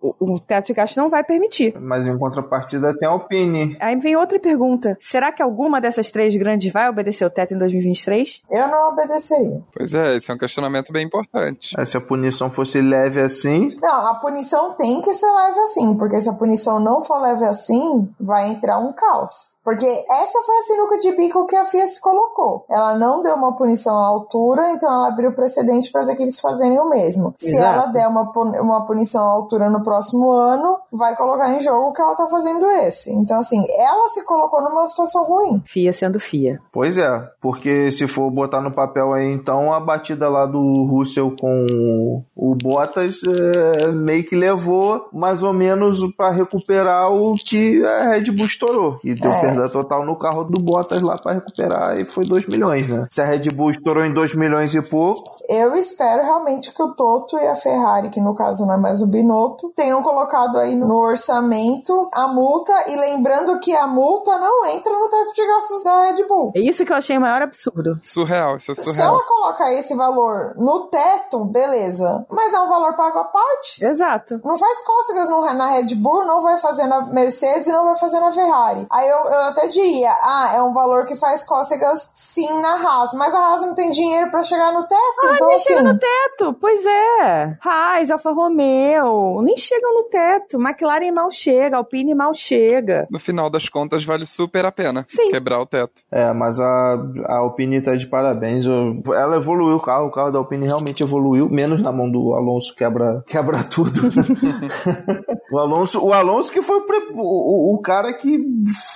o, o teto de gasto não vai permitir. mas em contrapartida tem a Alpine. Aí vem outra pergunta. Será que alguma dessas três grandes vai obedecer o teto em 2023? Eu não obedeceria. Pois é, esse é um questionamento bem importante. É, Se a punição fosse leve assim, Não, a punição tem que ser leve assim, porque se a punição não for leve assim, vai entrar um caos. Porque essa foi a sinuca de bico que a FIA se colocou. Ela não deu uma punição à altura, então ela abriu precedente para as equipes fazerem o mesmo. Se Exato. ela der uma, uma punição à altura no próximo ano, vai colocar em jogo o que ela tá fazendo esse. Então, assim, ela se colocou numa situação ruim. FIA sendo FIA. Pois é, porque se for botar no papel aí, então a batida lá do Russell com o Bottas é, meio que levou mais ou menos para recuperar o que a Red Bull estourou. E deu É. perda total no carro do Bottas lá para recuperar e foi 2 milhões, né? Se a Red Bull estourou em 2 milhões e pouco, Eu espero realmente que o Toto e a Ferrari, que no caso não é mais o Binotto, tenham colocado aí no orçamento a multa e lembrando que a multa não entra no teto de gastos da Red Bull. É isso que eu achei o maior absurdo. Surreal, isso é Se surreal. ela colocar esse valor no teto, beleza. Mas é um valor pago à parte. Exato. Não faz cócegas no- na Red Bull, não vai fazer na Mercedes e não vai fazer na Ferrari. Aí eu, eu até diria, ah, é um valor que faz cócegas sim na Haas, mas a Haas não tem dinheiro pra chegar no teto. então, nem assim, chega no teto, pois é. Haas, Alfa Romeo, nem chegam no teto. McLaren mal chega, Alpine mal chega. No final das contas, vale super a pena Sim. quebrar o teto. é, mas a, a Alpine tá de parabéns. Eu- ela evoluiu o carro, o carro da Alpine realmente evoluiu, menos na mão do Alonso quebra, quebra (laughs) tudo. (laughs) o Alonso, o Alonso que foi o, o, o cara que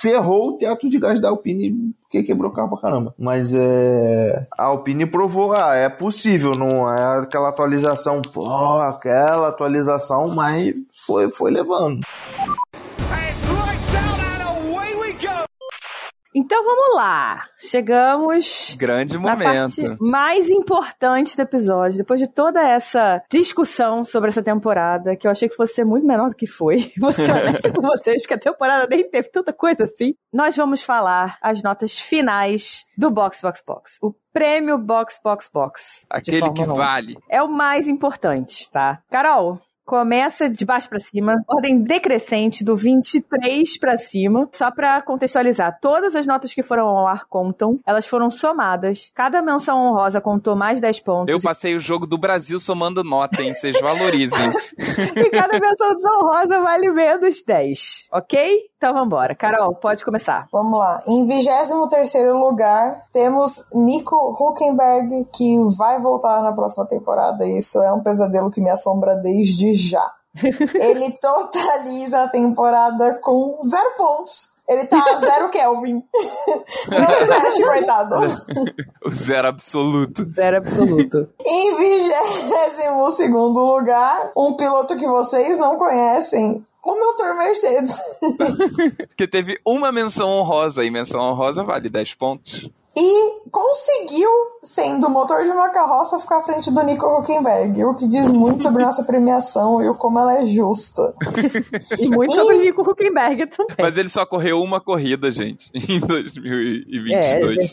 ferrou o teto de gás da Alpine, que quebrou o carro pra caramba. Mas é, a Alpine provou, ah, é possível, não é aquela atualização, pô, aquela atualização, mas foi, foi levando. Então vamos lá. Chegamos Grande na momento. parte mais importante do episódio. Depois de toda essa discussão sobre essa temporada, que eu achei que fosse ser muito menor do que foi. (laughs) Vou ser honesta com vocês, porque a temporada nem teve tanta coisa assim. Nós vamos falar as notas finais do Box Box Box. O prêmio Box Box Box. Aquele que Fórmula 1. vale. É o mais importante, tá? Carol, começa de baixo pra cima, ordem decrescente do 23 pra cima, só pra contextualizar. Todas as notas que foram ao ar contam, elas foram somadas. Cada menção honrosa contou mais 10 pontos. Eu passei o jogo do Brasil somando nota, hein? Vocês valorizem. (laughs) E cada menção desonrosa vale menos 10, ok? Então vambora. Carol, pode começar. Vamos lá. Em 23 lugar, temos Nico Huckenberg, que vai voltar na próxima temporada. Isso é um pesadelo que me assombra desde já. (laughs) Ele totaliza a temporada com zero pontos. Ele tá (laughs) zero Kelvin. Não se mexe, (laughs) coitado. o zero absoluto. Zero absoluto. Em 22 lugar, um piloto que vocês não conhecem, o motor Mercedes. (laughs) Porque teve uma menção honrosa, e menção honrosa vale 10 pontos. E conseguiu sendo o motor de uma carroça ficar à frente do Nico Huckenberg, o que diz muito sobre nossa premiação e o como ela é justa. (laughs) E muito sobre o Nico Huckenberg também. Mas ele só correu uma corrida, gente, (laughs) em 2022. É, é verdade.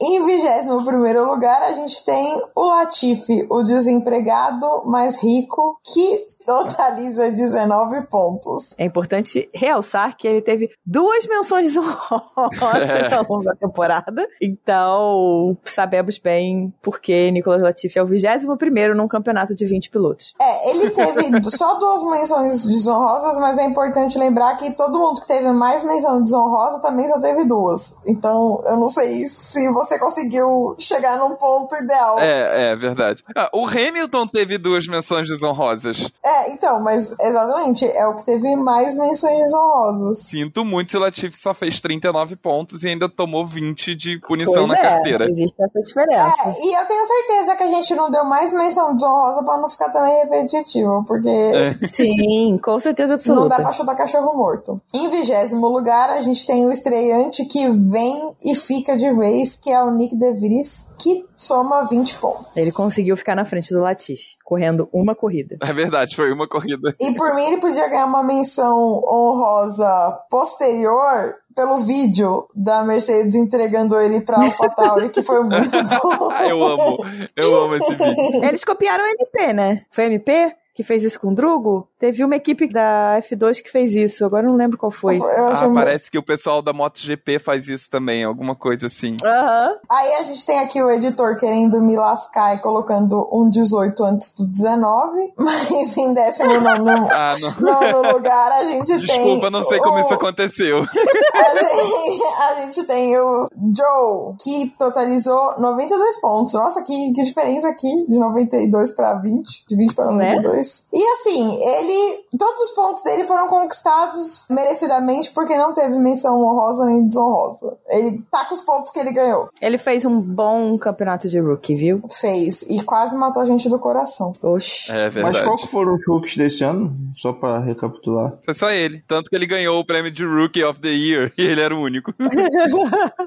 Em 21 lugar, a gente tem o Latifi, o desempregado mais rico, que totaliza 19 pontos. É importante realçar que ele teve duas menções (laughs) desonrosas ao longo da temporada. Então, sabemos bem porque Nicolas Latifi é o 21 num campeonato de 20 pilotos. É, ele teve (laughs) só duas menções desonrosas, mas é importante lembrar que todo mundo que teve mais menção desonrosa também só teve duas. Então, eu não sei se você conseguiu chegar num ponto ideal. É, é verdade. Ah, o Hamilton teve duas menções desonrosas. É, então, mas exatamente, é o que teve mais menções desonrosas. Sinto muito se o Latifi só fez 39 pontos e ainda tomou 20 de punição Pois na é, carteira. Existe essa diferença. É, e eu tenho certeza que a gente não deu mais menção desonrosa pra não ficar também repetitivo, porque É. (laughs) Sim, com certeza não absoluta. dá pra chutar cachorro morto. Em vigésimo lugar, a gente tem o estreante que vem e fica de vez, que é o Nick DeVries, que soma 20 pontos. Ele conseguiu ficar na frente do Latifi, correndo uma corrida. É verdade, foi uma corrida. E por mim, ele podia ganhar uma menção honrosa posterior pelo vídeo da Mercedes entregando ele pra AlphaTauri, que foi muito (laughs) bom. Eu amo. Eu amo esse vídeo. Eles copiaram o MP, né? Foi MP que fez isso com o Drugo? Teve uma equipe da F2 que fez isso, agora eu não lembro qual foi. Ah, parece que o pessoal da MotoGP faz isso também, alguma coisa assim. Aham. Aí a gente tem aqui o editor querendo me lascar e colocando um 18 antes do 19, (laughs) mas em 19 (laughs) Ah, nono lugar a gente tem. Desculpa, não sei como o- isso aconteceu. (laughs) A gente, a gente tem o Joe, que totalizou 92 pontos. Nossa, que, que diferença aqui, de 92 para 20, de 20 para Né? 92. E assim, ele. Todos os pontos dele foram conquistados merecidamente porque não teve menção honrosa nem desonrosa. Ele tá com os pontos que ele ganhou. Ele fez um bom campeonato de rookie, viu? Fez. E quase matou a gente do coração. Oxi. É Mas verdade. qual que foram os rookies desse ano? Só pra recapitular. Foi só ele. Tanto que ele ganhou o prêmio de Rookie of the Year (laughs) e ele era o único. (laughs)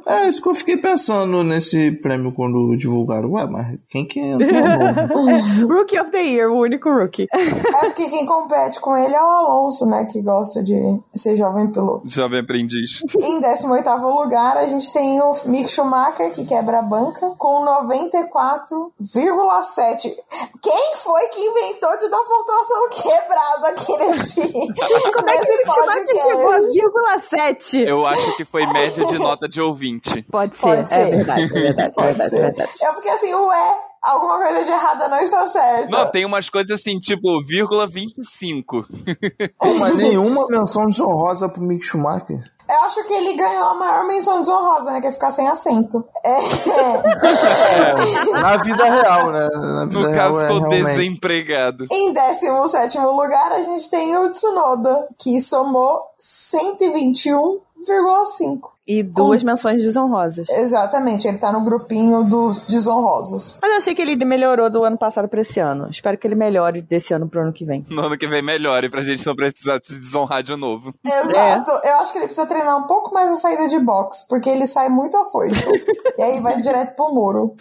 É, isso que eu fiquei pensando nesse prêmio quando divulgaram. Ué, mas quem que entrou novo? (laughs) Rookie of the Year, o único rookie. É porque quem compete com ele é o Alonso, né? Que gosta de ser jovem piloto. Jovem aprendiz. Em 18 lugar, a gente tem o Mick Schumacher, que quebra a banca, com 94,7. Quem foi que inventou de dar pontuação quebrada aqui nesse. Como é que o Schumacher chegou a vírgula 7? Eu acho que foi média de nota de ouvinte. Pode ser, Pode é ser. verdade, é verdade, é verdade, é verdade. Eu fiquei assim, ué, alguma coisa de errada não está certa. Não, tem umas coisas assim, tipo, vírgula 25. Pô, mas (laughs) nenhuma menção desonrosa pro Mick Schumacher. Eu acho que ele ganhou a maior menção desonrosa, né? Que é ficar sem assento. É. Na vida real, né? Na vida No real, caso, é, realmente. desempregado. Em 17 lugar, a gente tem o Tsunoda, que somou 121,5. E duas menções desonrosas. Exatamente, ele tá no grupinho dos desonrosos. Mas eu achei que ele melhorou do ano passado pra esse ano. Espero que ele melhore desse ano pro ano que vem. No ano que vem melhore pra gente não precisar se desonrar de novo. Exato. Eu acho que ele precisa treinar um pouco mais a saída de box, porque ele sai muito afoito. e aí vai direto pro muro.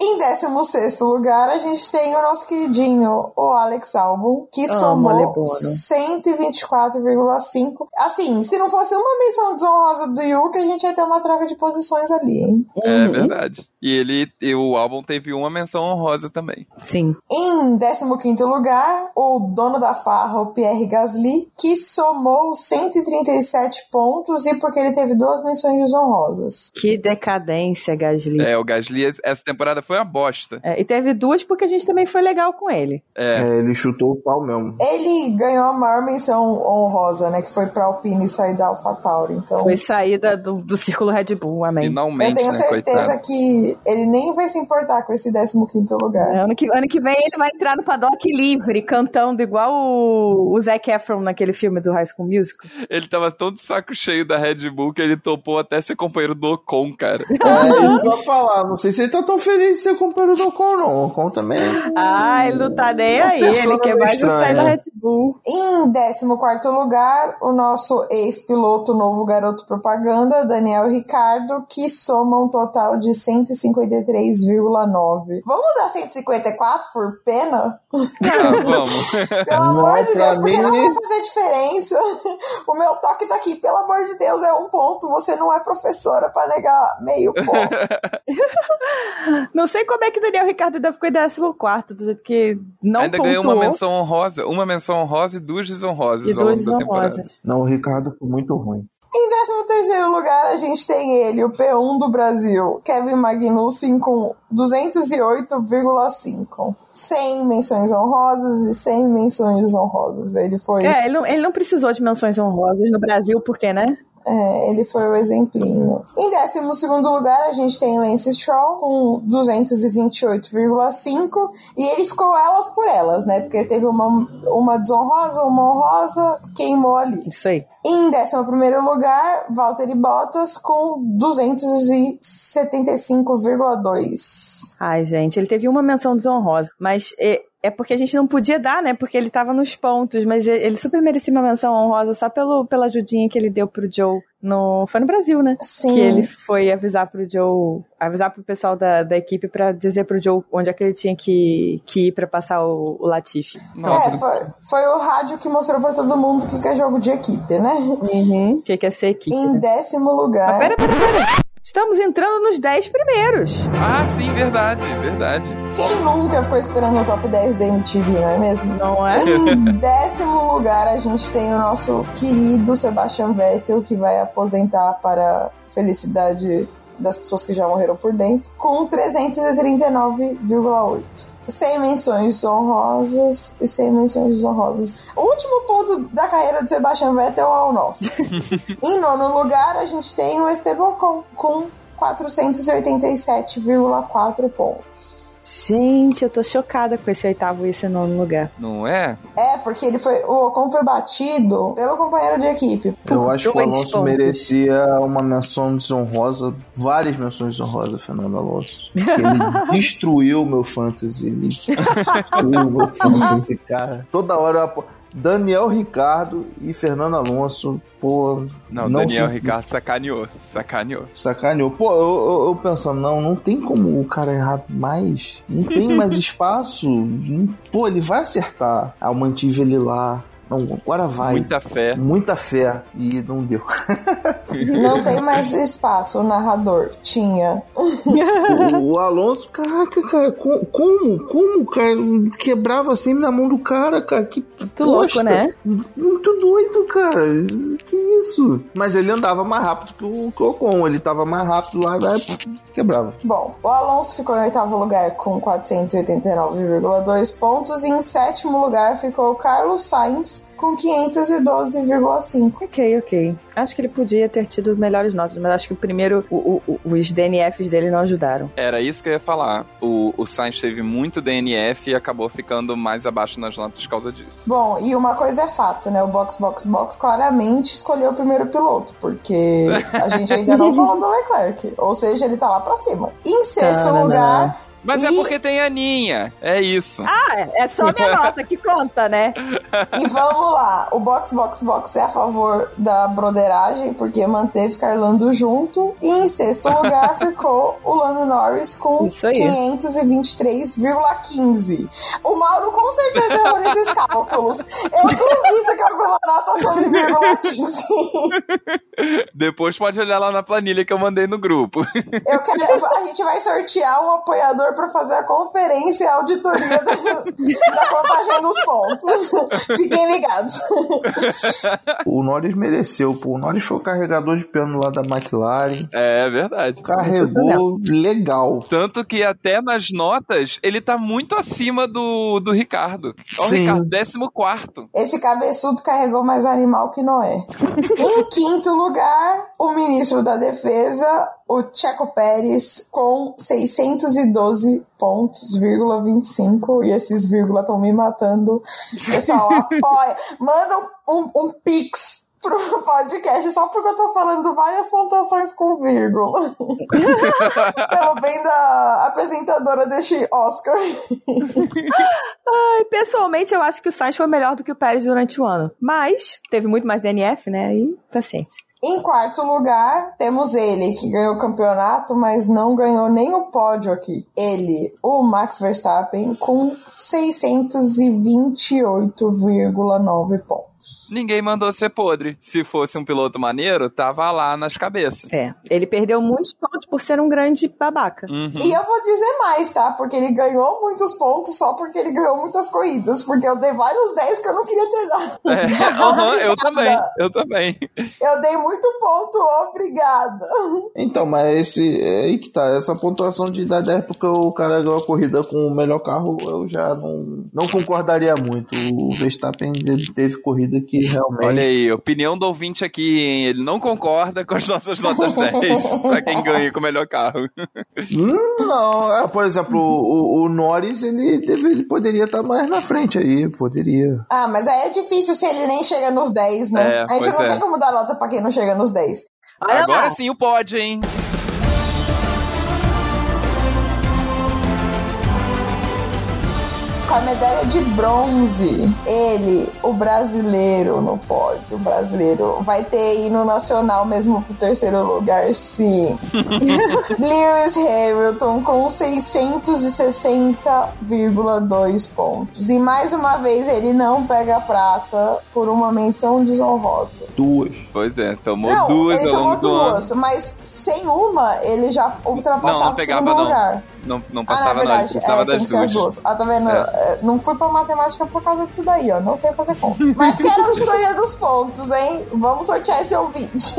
em 16 lugar, a gente tem o nosso queridinho, o Alex Albon, que Amo somou Alebono. 124,5. Assim, se não fosse uma menção desonrosa do Yuki, a gente ia ter uma troca de posições ali, hein? É verdade. E ele, e o álbum teve uma menção honrosa também. Sim. Em 15 lugar, o dono da farra, o Pierre Gasly, que somou 137 pontos e porque ele teve duas menções desonrosas. Que decadência, Gasly. É, o Gasly, essa temporada foi uma bosta. É, e teve duas porque a gente também foi legal com ele. É. É, ele chutou o pau mesmo. Ele ganhou a maior menção honrosa, né? Que foi pra Alpine sair da AlphaTauri. Então, Foi saída do, do círculo Red Bull, amém. eu Finalmente, tenho né, certeza coitado. que ele nem vai se importar com esse 15 lugar. Ano que, ano que vem ele vai entrar no paddock livre, cantando igual o, o Zac Efron naquele filme do High School Musical. Ele tava tão de saco cheio da Red Bull que ele topou até ser companheiro do Ocon, cara. É, (laughs) eu falar. Não sei se ele tá tão feliz de ser companheiro do Ocon, não. O Ocon também. Ah, ele não tá nem aí, ele quer mais sair da Red Bull. Em 14 lugar, o nosso ex-piloto, novo garoto propaganda, Daniel e Ricardo, que somam um total de 153,9. Vamos dar 154 por pena? Ah, (laughs) vamos. Pelo amor de pra Deus, porque mim- não vai fazer diferença. (laughs) O meu toque tá aqui, pelo amor de Deus, é um ponto. Você não é professora pra negar meio ponto. (laughs) Não sei como é que Daniel Ricardo ainda ficou em 14, do jeito que não Ainda pontuou. ganhou uma menção honrosa, uma menção honrosa e duas desonrosas e ao longo duas da temporada. desonrosas. Não, o Ricardo foi muito ruim. Em 13 terceiro lugar, a gente tem ele, o P1 do Brasil, Kevin Magnussen, com 208,5. 100 menções honrosas e 100 menções desonrosas. Ele foi, É, ele não, ele não precisou de menções honrosas no Brasil, porque, né? É, ele foi o exemplinho. Em 12 segundo lugar, a gente tem Lance Stroll, com 228,5. E ele ficou elas por elas, né? Porque teve uma, uma desonrosa, uma honrosa, queimou ali. Isso aí. Em 11 lugar, Valtteri Bottas com 275,2. Ai, gente, ele teve uma menção desonrosa, mas é, é porque a gente não podia dar, né? Porque ele tava nos pontos, mas ele super merecia uma menção honrosa só pelo, pela ajudinha que ele deu pro Joe no. Foi no Brasil, né? Sim. Que ele foi avisar pro Joe, avisar pro pessoal da, da equipe pra dizer pro Joe onde é que ele tinha que, que ir pra passar o, o Latifi. Nossa, É, foi, foi o rádio que mostrou pra todo mundo o que que é jogo de equipe, né? Uhum. Que quer ser equipe. Em né? décimo lugar. Mas pera, pera, pera. Estamos entrando nos 10 primeiros. Ah, sim, verdade, verdade. Quem nunca ficou esperando o top 10 da MTV, não é mesmo? Não é? Em décimo lugar, a gente tem o nosso querido Sebastian Vettel, que vai aposentar para felicidade das pessoas que já morreram por dentro, com 339,8. 100 menções honrosas e 100 menções desonrosas. O último ponto da carreira de Sebastian Vettel é o nosso. (laughs) em nono lugar, a gente tem o Esteban Ocon, com 487,4 pontos. Gente, eu tô chocada com esse oitavo e esse nono lugar. Não é? É, porque ele foi, o Ocon foi batido pelo companheiro de equipe. Eu acho que o Alonso pontos. merecia uma menção desonrosa, várias menções desonrosas, Fernando Alonso. Ele (laughs) destruiu o meu fantasy. Ele destruiu o meu fantasy, cara. Toda hora eu apo- Daniel Ricardo e Fernando Alonso, pô. Não, Daniel se- Ricardo sacaneou, sacaneou. Sacaneou. Pô, eu, eu, eu pensando, não, não tem como o cara errar mais. Não tem mais (laughs) espaço. Não- Pô, ele vai acertar. Ah, eu mantive ele lá. Não, agora vai. Muita fé. Muita fé. E não deu. (laughs) (laughs) Não tem mais espaço, o narrador. Tinha. o, o (laughs) Alonso, caraca, cara, co- como? Como, cara? Quebrava sempre na mão do cara, cara. Que Muito louco, né? Muito doido, cara. Que isso? Mas ele andava mais rápido que o Ocon. Ele tava mais rápido lá, vai, quebrava. Bom, o Alonso ficou em oitavo lugar com 489,2 pontos. E em sétimo lugar ficou o Carlos Sainz com 512,5. Ok, ok. Acho que ele podia ter tido melhores notas, mas acho que o primeiro, o- o- os DNFs dele não ajudaram. Era isso que eu ia falar. O, o Sainz teve muito DNF e acabou ficando mais abaixo nas notas por causa disso. Bom, e uma coisa é fato, né? O Box Box Box claramente escolheu o primeiro piloto, porque a gente ainda não (laughs) falou do Leclerc. Ou seja, ele tá lá pra cima. Em sexto Tarará. lugar. Mas é E- porque tem a Aninha. É isso. Ah, é- é só minha (laughs) nota que conta, né? E vamos lá, o Box Box Box é a favor da broderagem, porque manteve Carlando junto. E em sexto lugar (laughs) ficou o Lando Norris com Isso aí. 523,15. O Mauro com certeza errou nesses (laughs) cálculos. Eu duvido que alguma nota sobre vírgula 15. Depois pode olhar lá na planilha que eu mandei no grupo. Eu quero, a gente vai sortear um apoiador para fazer a conferência e a auditoria da, da contagem dos pontos. Fiquem ligados. O Norris mereceu, pô. O Norris foi o carregador de piano lá da McLaren. É verdade. Carregou legal. Tanto que até nas notas ele tá muito acima do, do Ricardo. Ó, o. Ricardo, 14. Esse cabeçudo carregou mais animal que Noé. em quinto lugar, o ministro da Defesa, o Checo Pérez, com 612 pontos, vírgula 25. E esses vírgula estão me matando. Pessoal, (laughs) apoia. Manda um, um, um pix pro podcast só porque eu tô falando várias pontuações com vírgula. (laughs) Pelo bem da apresentadora deste Oscar. Ai, pessoalmente, eu acho que o Sainz foi melhor do que o Pérez durante o ano. Mas teve muito mais DNF, né? E paciência. Em quarto lugar, temos ele, que ganhou o campeonato, mas não ganhou nem o pódio aqui. Ele, o Max Verstappen, com 628,9 pontos. Ninguém mandou ser podre. Se fosse um piloto maneiro, tava lá nas cabeças. É, ele perdeu muitos pontos por ser um grande babaca. Uhum. E eu vou dizer mais, tá? Porque ele ganhou muitos pontos só porque ele ganhou muitas corridas. Porque eu dei vários 10 que eu não queria ter dado. É, (laughs) (laughs) aham, eu também, eu também. Eu dei muito ponto, obrigada. Então, mas esse é aí que tá. Essa pontuação de dar 10 porque o cara ganhou a corrida com o melhor carro, eu já não, não concordaria muito. O Verstappen teve corrida que realmente. Olha aí, opinião do ouvinte aqui, hein? Ele não concorda com as nossas notas (laughs) 10 pra quem ganha com o melhor carro. Hum, Não, é, por exemplo, o, o- Norris ele, deve- ele poderia estar mais na frente aí, poderia. Ah, mas aí é difícil se ele nem chega nos 10, né? É, a gente não é. tem como dar nota pra quem não chega nos 10. Olha Agora lá. sim o pode, hein? A medalha de bronze, ele, o brasileiro no pódio, o brasileiro, vai ter hino nacional mesmo pro terceiro lugar, sim. (laughs) Lewis Hamilton com 660,2 pontos. E mais uma vez ele não pega prata por uma menção desonrosa. Duas. Pois é, tomou não, duas ele tomou duas, mas sem uma ele já ultrapassava Não, não o pegava, segundo não. lugar. Não, não Ah, passava, não, é não, ele verdade. precisava É, das duas. Ah, tá vendo? É. É, Não fui pra matemática por causa disso daí, ó. Não sei fazer conta. (laughs) Mas quero a auditoria dos pontos, hein? Vamos sortear esse ouvinte. (laughs)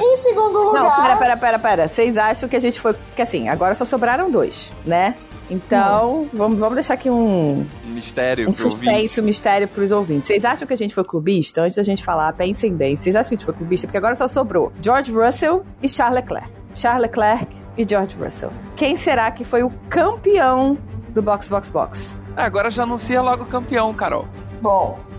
em segundo Não, lugar. pera, pera, pera, pera. Vocês acham que a gente foi. Porque assim, agora só sobraram dois, né? Então, vamos, vamos deixar aqui um, Mistério um pro suspense, ouvinte. um mistério pros ouvintes. Vocês acham que a gente foi clubista? Antes da gente falar, pensem bem. Vocês acham que a gente foi clubista? Porque agora só sobrou George Russell e Charles Leclerc. Charles Leclerc e George Russell. Quem será que foi o campeão do Box Box Box? Ah, agora já anuncia logo o campeão, Carol. Bom.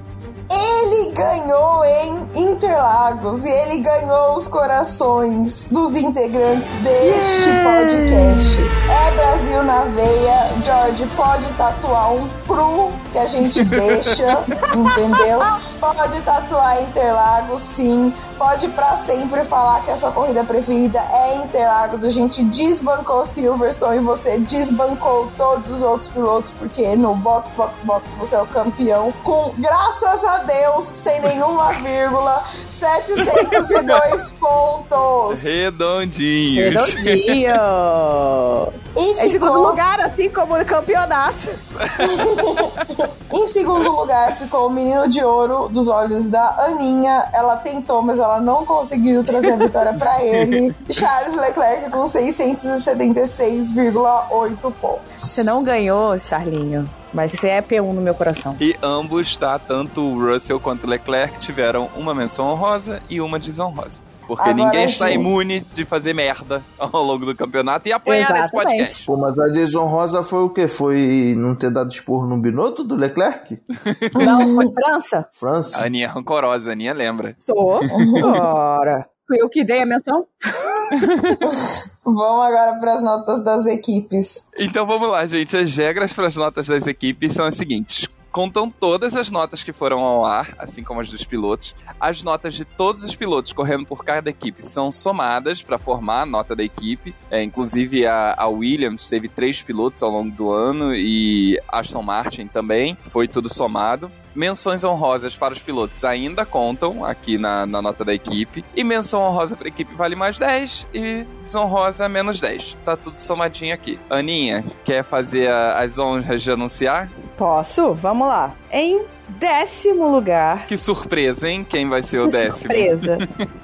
Ele ganhou em Interlagos e ele ganhou os corações dos integrantes deste podcast. É Brasil na veia. George pode tatuar um cru que a gente (laughs) deixa, entendeu? Pode tatuar Interlagos, sim. Pode pra sempre falar que a sua corrida preferida é Interlagos. A gente desbancou Silverstone e você desbancou todos os outros pilotos, porque no Box Box Box você é o campeão com, graças a Deus, sem nenhuma vírgula, 702 (laughs) pontos. Redondinhos. Redondinho! (laughs) E em segundo ficou, lugar, assim como no campeonato. (laughs) em segundo lugar ficou o menino de ouro dos olhos da Aninha. Ela tentou, mas ela não conseguiu trazer a vitória pra ele. Charles Leclerc com 676,8 pontos. Você não ganhou, Charlinho. Mas você é P1 no meu coração. E ambos, tá? Tanto o Russell quanto o Leclerc tiveram uma menção honrosa e uma desonrosa. Porque Agora ninguém está sim. imune de fazer merda ao longo do campeonato e apanhar nesse Exatamente. podcast. Pô, mas a desonrosa foi o quê? Foi não ter dado esporro no Binotto do Leclerc? (laughs) Não, foi França? França? A Aninha é rancorosa, a Aninha lembra. Sou. (laughs) Ora. Fui eu que dei a menção? (laughs) Vamos agora para as notas das equipes. Então vamos lá, gente. As regras para as notas das equipes são as seguintes. Contam todas as notas que foram ao ar, assim como as dos pilotos. As notas de todos os pilotos correndo por cada equipe são somadas para formar a nota da equipe. É, inclusive a, a Williams teve três pilotos ao longo do ano e Aston Martin também. Foi tudo somado. Menções honrosas para os pilotos ainda contam aqui na, na nota da equipe. E menção honrosa para a equipe vale mais 10 e desonrosa menos 10. Tá tudo somadinho aqui. Aninha, quer fazer a- as honras de anunciar? Posso? Vamos lá. Em décimo lugar. Que surpresa, hein? Quem vai ser o que décimo? surpresa. (laughs)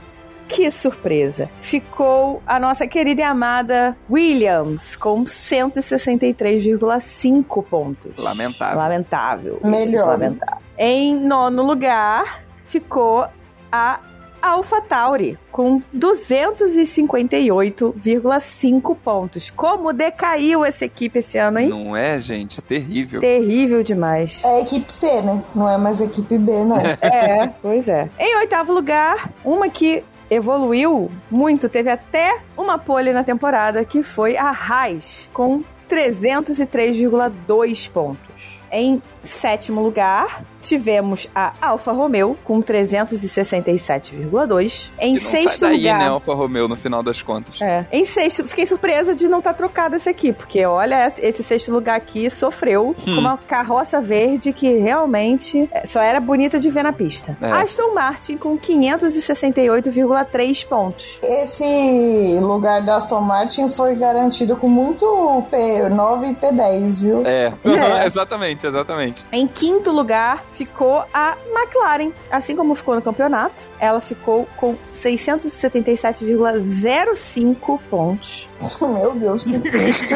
que surpresa. Ficou a nossa querida e amada Williams com 163,5 pontos. Lamentável. Lamentável. Melhor. Lamentável. Em nono lugar ficou a AlphaTauri com 258,5 pontos. Como decaiu essa equipe esse ano, hein? Não é, gente? Terrível. Terrível demais. É a equipe C, né? Não é mais a equipe B, não. (laughs) É, pois é. Em oitavo lugar, uma que evoluiu muito, teve até uma pole na temporada, que foi a Haas, com 303,2 pontos. Em sétimo lugar, tivemos a Alfa Romeo com 367,2. Em Que não sexto sai daí, lugar. né, Alfa Romeo, no final das contas. É. Em sexto, fiquei surpresa de não estar trocado esse aqui, porque olha, esse- sexto lugar aqui sofreu com uma carroça verde que realmente é, só era bonita de ver na pista. É. Aston Martin com 568,3 pontos. Esse lugar da Aston Martin foi garantido com muito P9 e P10, viu? É, É. (laughs) exatamente, exatamente. Em quinto lugar ficou a McLaren. Assim como ficou no campeonato, ela ficou com 677,05 pontos. (laughs) Meu Deus, que triste.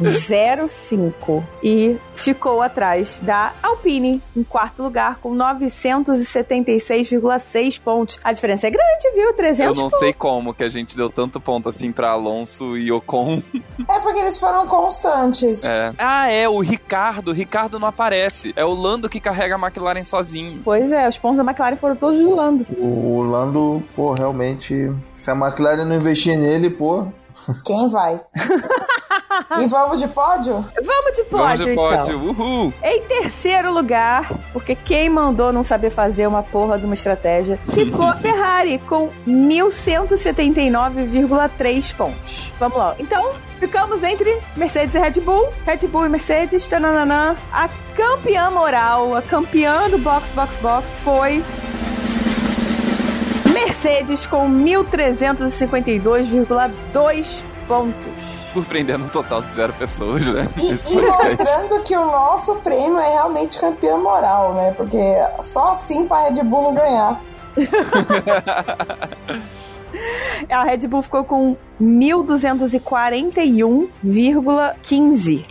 0,5. E ficou atrás da Alpine, em quarto lugar, com 976,6 pontos. A diferença é grande, viu? 300 Eu não sei como que a gente deu tanto ponto assim pra Alonso e Ocon. (laughs) é porque eles foram constantes. É. Ah, é, o Ricardo. O Ricardo não aparece. É o Lando que carrega a McLaren sozinho. Pois é, os pontos da McLaren foram todos do Lando. O Lando, pô, realmente. Se a McLaren não investir nele, pô. Quem vai? (laughs) e vamos de pódio? Vamos de Vamos pódio, de então. pódio. Uhul. Em terceiro lugar, porque quem mandou não saber fazer uma porra de uma estratégia, ficou a (laughs) Ferrari com 1.179,3 pontos. Vamos lá. Então, ficamos entre Mercedes e Red Bull, Red Bull e Mercedes, tananana. A campeã moral, a campeã do box, box, box foi... Mercedes com 1.352,2 pontos. Surpreendendo um total de zero pessoas, né? E, e mostrando que o nosso prêmio é realmente campeão moral, né? Porque só assim pra Red Bull não ganhar. (laughs) A Red Bull ficou com 1.241,15.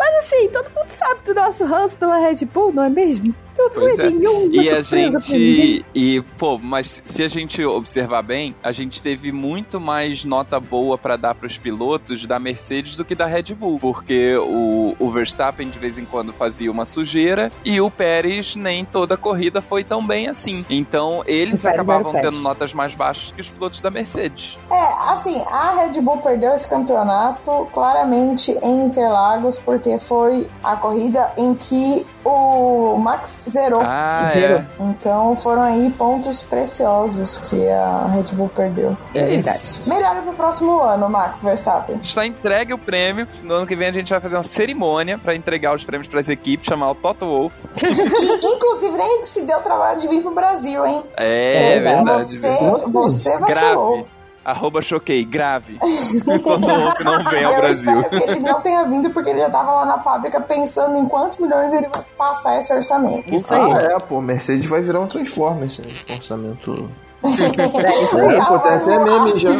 Mas assim, todo mundo sabe do nosso ranço pela Red Bull, não é mesmo? Então Pois é, é. E a gente. E, pô, mas se a gente observar bem, a gente teve muito mais nota boa pra dar pros pilotos da Mercedes do que da Red Bull. Porque o, o Verstappen de vez em quando fazia uma sujeira e o Pérez nem toda a corrida foi tão bem assim. Então eles acabavam tendo notas mais baixas que os pilotos da Mercedes. É, assim, a Red Bull perdeu esse campeonato claramente em Interlagos, porque foi a corrida em que o Max zerou. Ah, Zero. é. Então foram aí pontos preciosos que a Red Bull perdeu. É verdade. Isso. Melhora pro próximo ano, Max Verstappen. Está entregue o prêmio. No ano que vem a gente vai fazer uma cerimônia pra entregar os prêmios para as equipes, chamar o Toto Wolff. (laughs) Que, inclusive, nem se deu o trabalho de vir pro Brasil, hein? É, Você- verdade. Você, você vacilou. Grave. Arroba choquei, grave. (laughs) Toto Wolff não vem ao Eu Brasil. espero que ele não tenha vindo, porque ele já tava lá na fábrica pensando em quantos milhões ele vai passar esse orçamento. Isso aí. Ah, é, pô, Mercedes vai virar um Transformer esse orçamento. (laughs) É isso aí. É, pô, tem até meme já.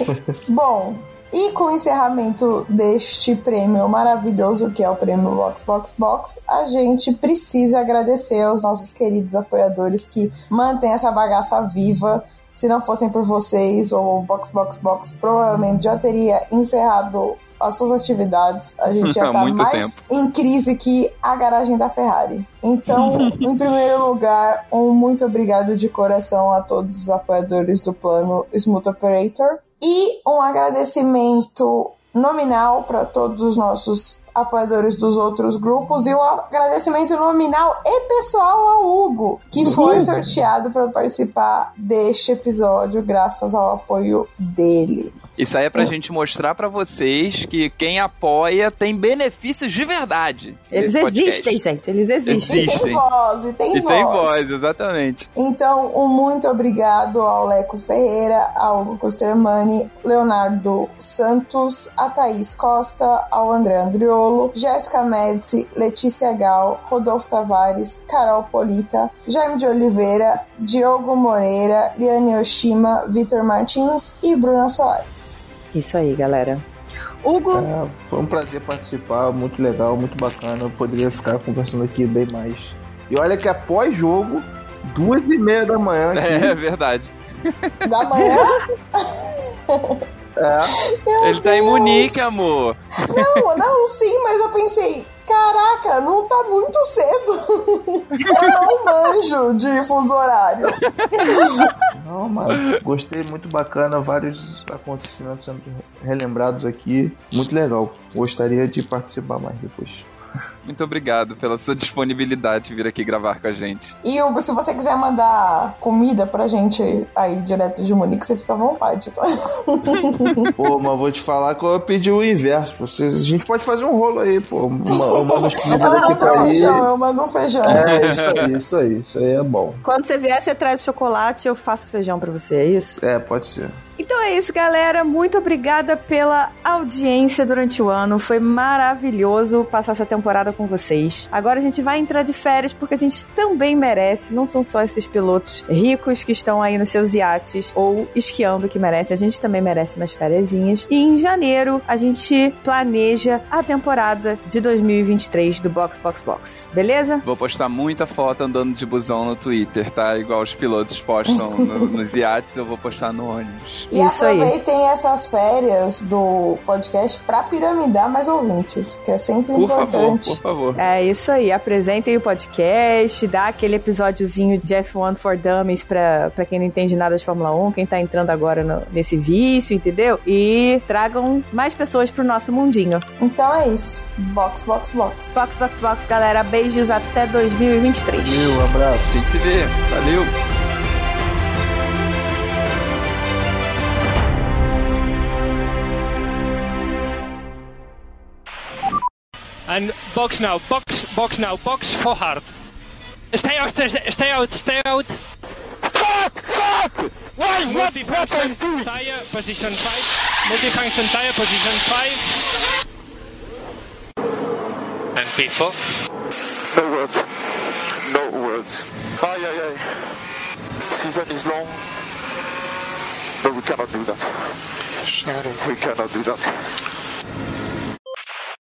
(laughs) Bom, e com o encerramento deste prêmio maravilhoso que é o prêmio Box Box Box, a gente precisa agradecer aos nossos queridos apoiadores que mantêm essa bagaça viva. Se não fossem por vocês, o Box Box Box provavelmente já teria encerrado as suas atividades. A gente já tá mais tempo. em crise que a garagem da Ferrari. Então, (laughs) em primeiro lugar, um muito obrigado de coração a todos os apoiadores do plano Smooth Operator e um agradecimento nominal para todos os nossos apoiadores dos outros grupos e um agradecimento nominal e pessoal ao Hugo, que foi sorteado para participar deste episódio graças ao apoio dele. Isso aí é pra gente mostrar pra vocês que quem apoia tem benefícios de verdade. Eles existem, gente. Eles existem. E tem Existem. voz, e tem E voz. tem voz, exatamente. Então, um muito obrigado ao Leco Ferreira, ao Hugo Costermani, Leonardo Santos, a Thaís Costa, ao André Andriolo, Jéssica Médici, Letícia Gal, Rodolfo Tavares, Carol Polita, Jaime de Oliveira, Diogo Moreira, Liane Oshima, Vitor Martins e Bruna Soares. Isso aí, galera. Hugo, É, foi um prazer participar, muito legal, muito bacana. Eu poderia ficar conversando aqui bem mais. E olha que é pós-jogo, duas e meia da manhã. Aqui. É verdade. Da manhã? (laughs) É. Meu Ele tá em Deus! Munique, amor. Não, não, sim, mas eu pensei, caraca, não tá muito cedo. eu não manjo de fuso horário. Não, mas gostei, muito bacana. Vários acontecimentos sendo relembrados aqui. Muito legal. Gostaria de participar mais depois. (laughs) Muito obrigado pela sua disponibilidade de vir aqui gravar com a gente. E Hugo, se você quiser mandar comida pra gente aí direto de Munique, você fica à vontade, tá? (laughs) (laughs) Pô, mas vou te falar que eu pedi o inverso. Vocês, a gente pode fazer um rolo aí, pô. Uma, uma Eu aqui mando um pra ir. feijão, eu mando um feijão. É, isso aí, isso aí. Isso aí é bom. Quando você vier, você traz chocolate eu faço feijão pra você, é isso? É, pode ser. Então é isso, galera. Muito obrigada pela audiência durante o ano. Foi maravilhoso passar essa temporada com vocês. Agora a gente vai entrar de férias porque a gente também merece. Não são só esses pilotos ricos que estão aí nos seus iates ou esquiando que merecem. A gente também merece umas férias. E em janeiro a gente planeja a temporada de 2023 do Box Box Box. Beleza? Vou postar muita foto andando de busão no Twitter, tá? Igual os pilotos postam no- nos iates, eu vou postar no ônibus. E Isso aí. aproveitem essas férias do podcast pra piramidar mais ouvintes, que é sempre Por favor, importante. por favor. É isso aí, apresentem o podcast, dá aquele episódiozinho de F1 for Dummies pra, pra quem não entende nada de Fórmula 1, quem tá entrando agora no- nesse vício, entendeu? E tragam mais pessoas pro nosso mundinho. Então é isso. Box, box, box. Box, box, box, galera. Beijos até 2023. Meu, abraço. A gente se vê. Valeu. And box now, box, box now, box for hard. Stay out, stay, stay out, stay out. Fuck! Fuck! Why? What? What I Multifunction doing? tire, position 5. Multifunction tire, position 5. And P4. No words. No words. Aye, aye, aye. Season is long. But we cannot do that. We cannot do that.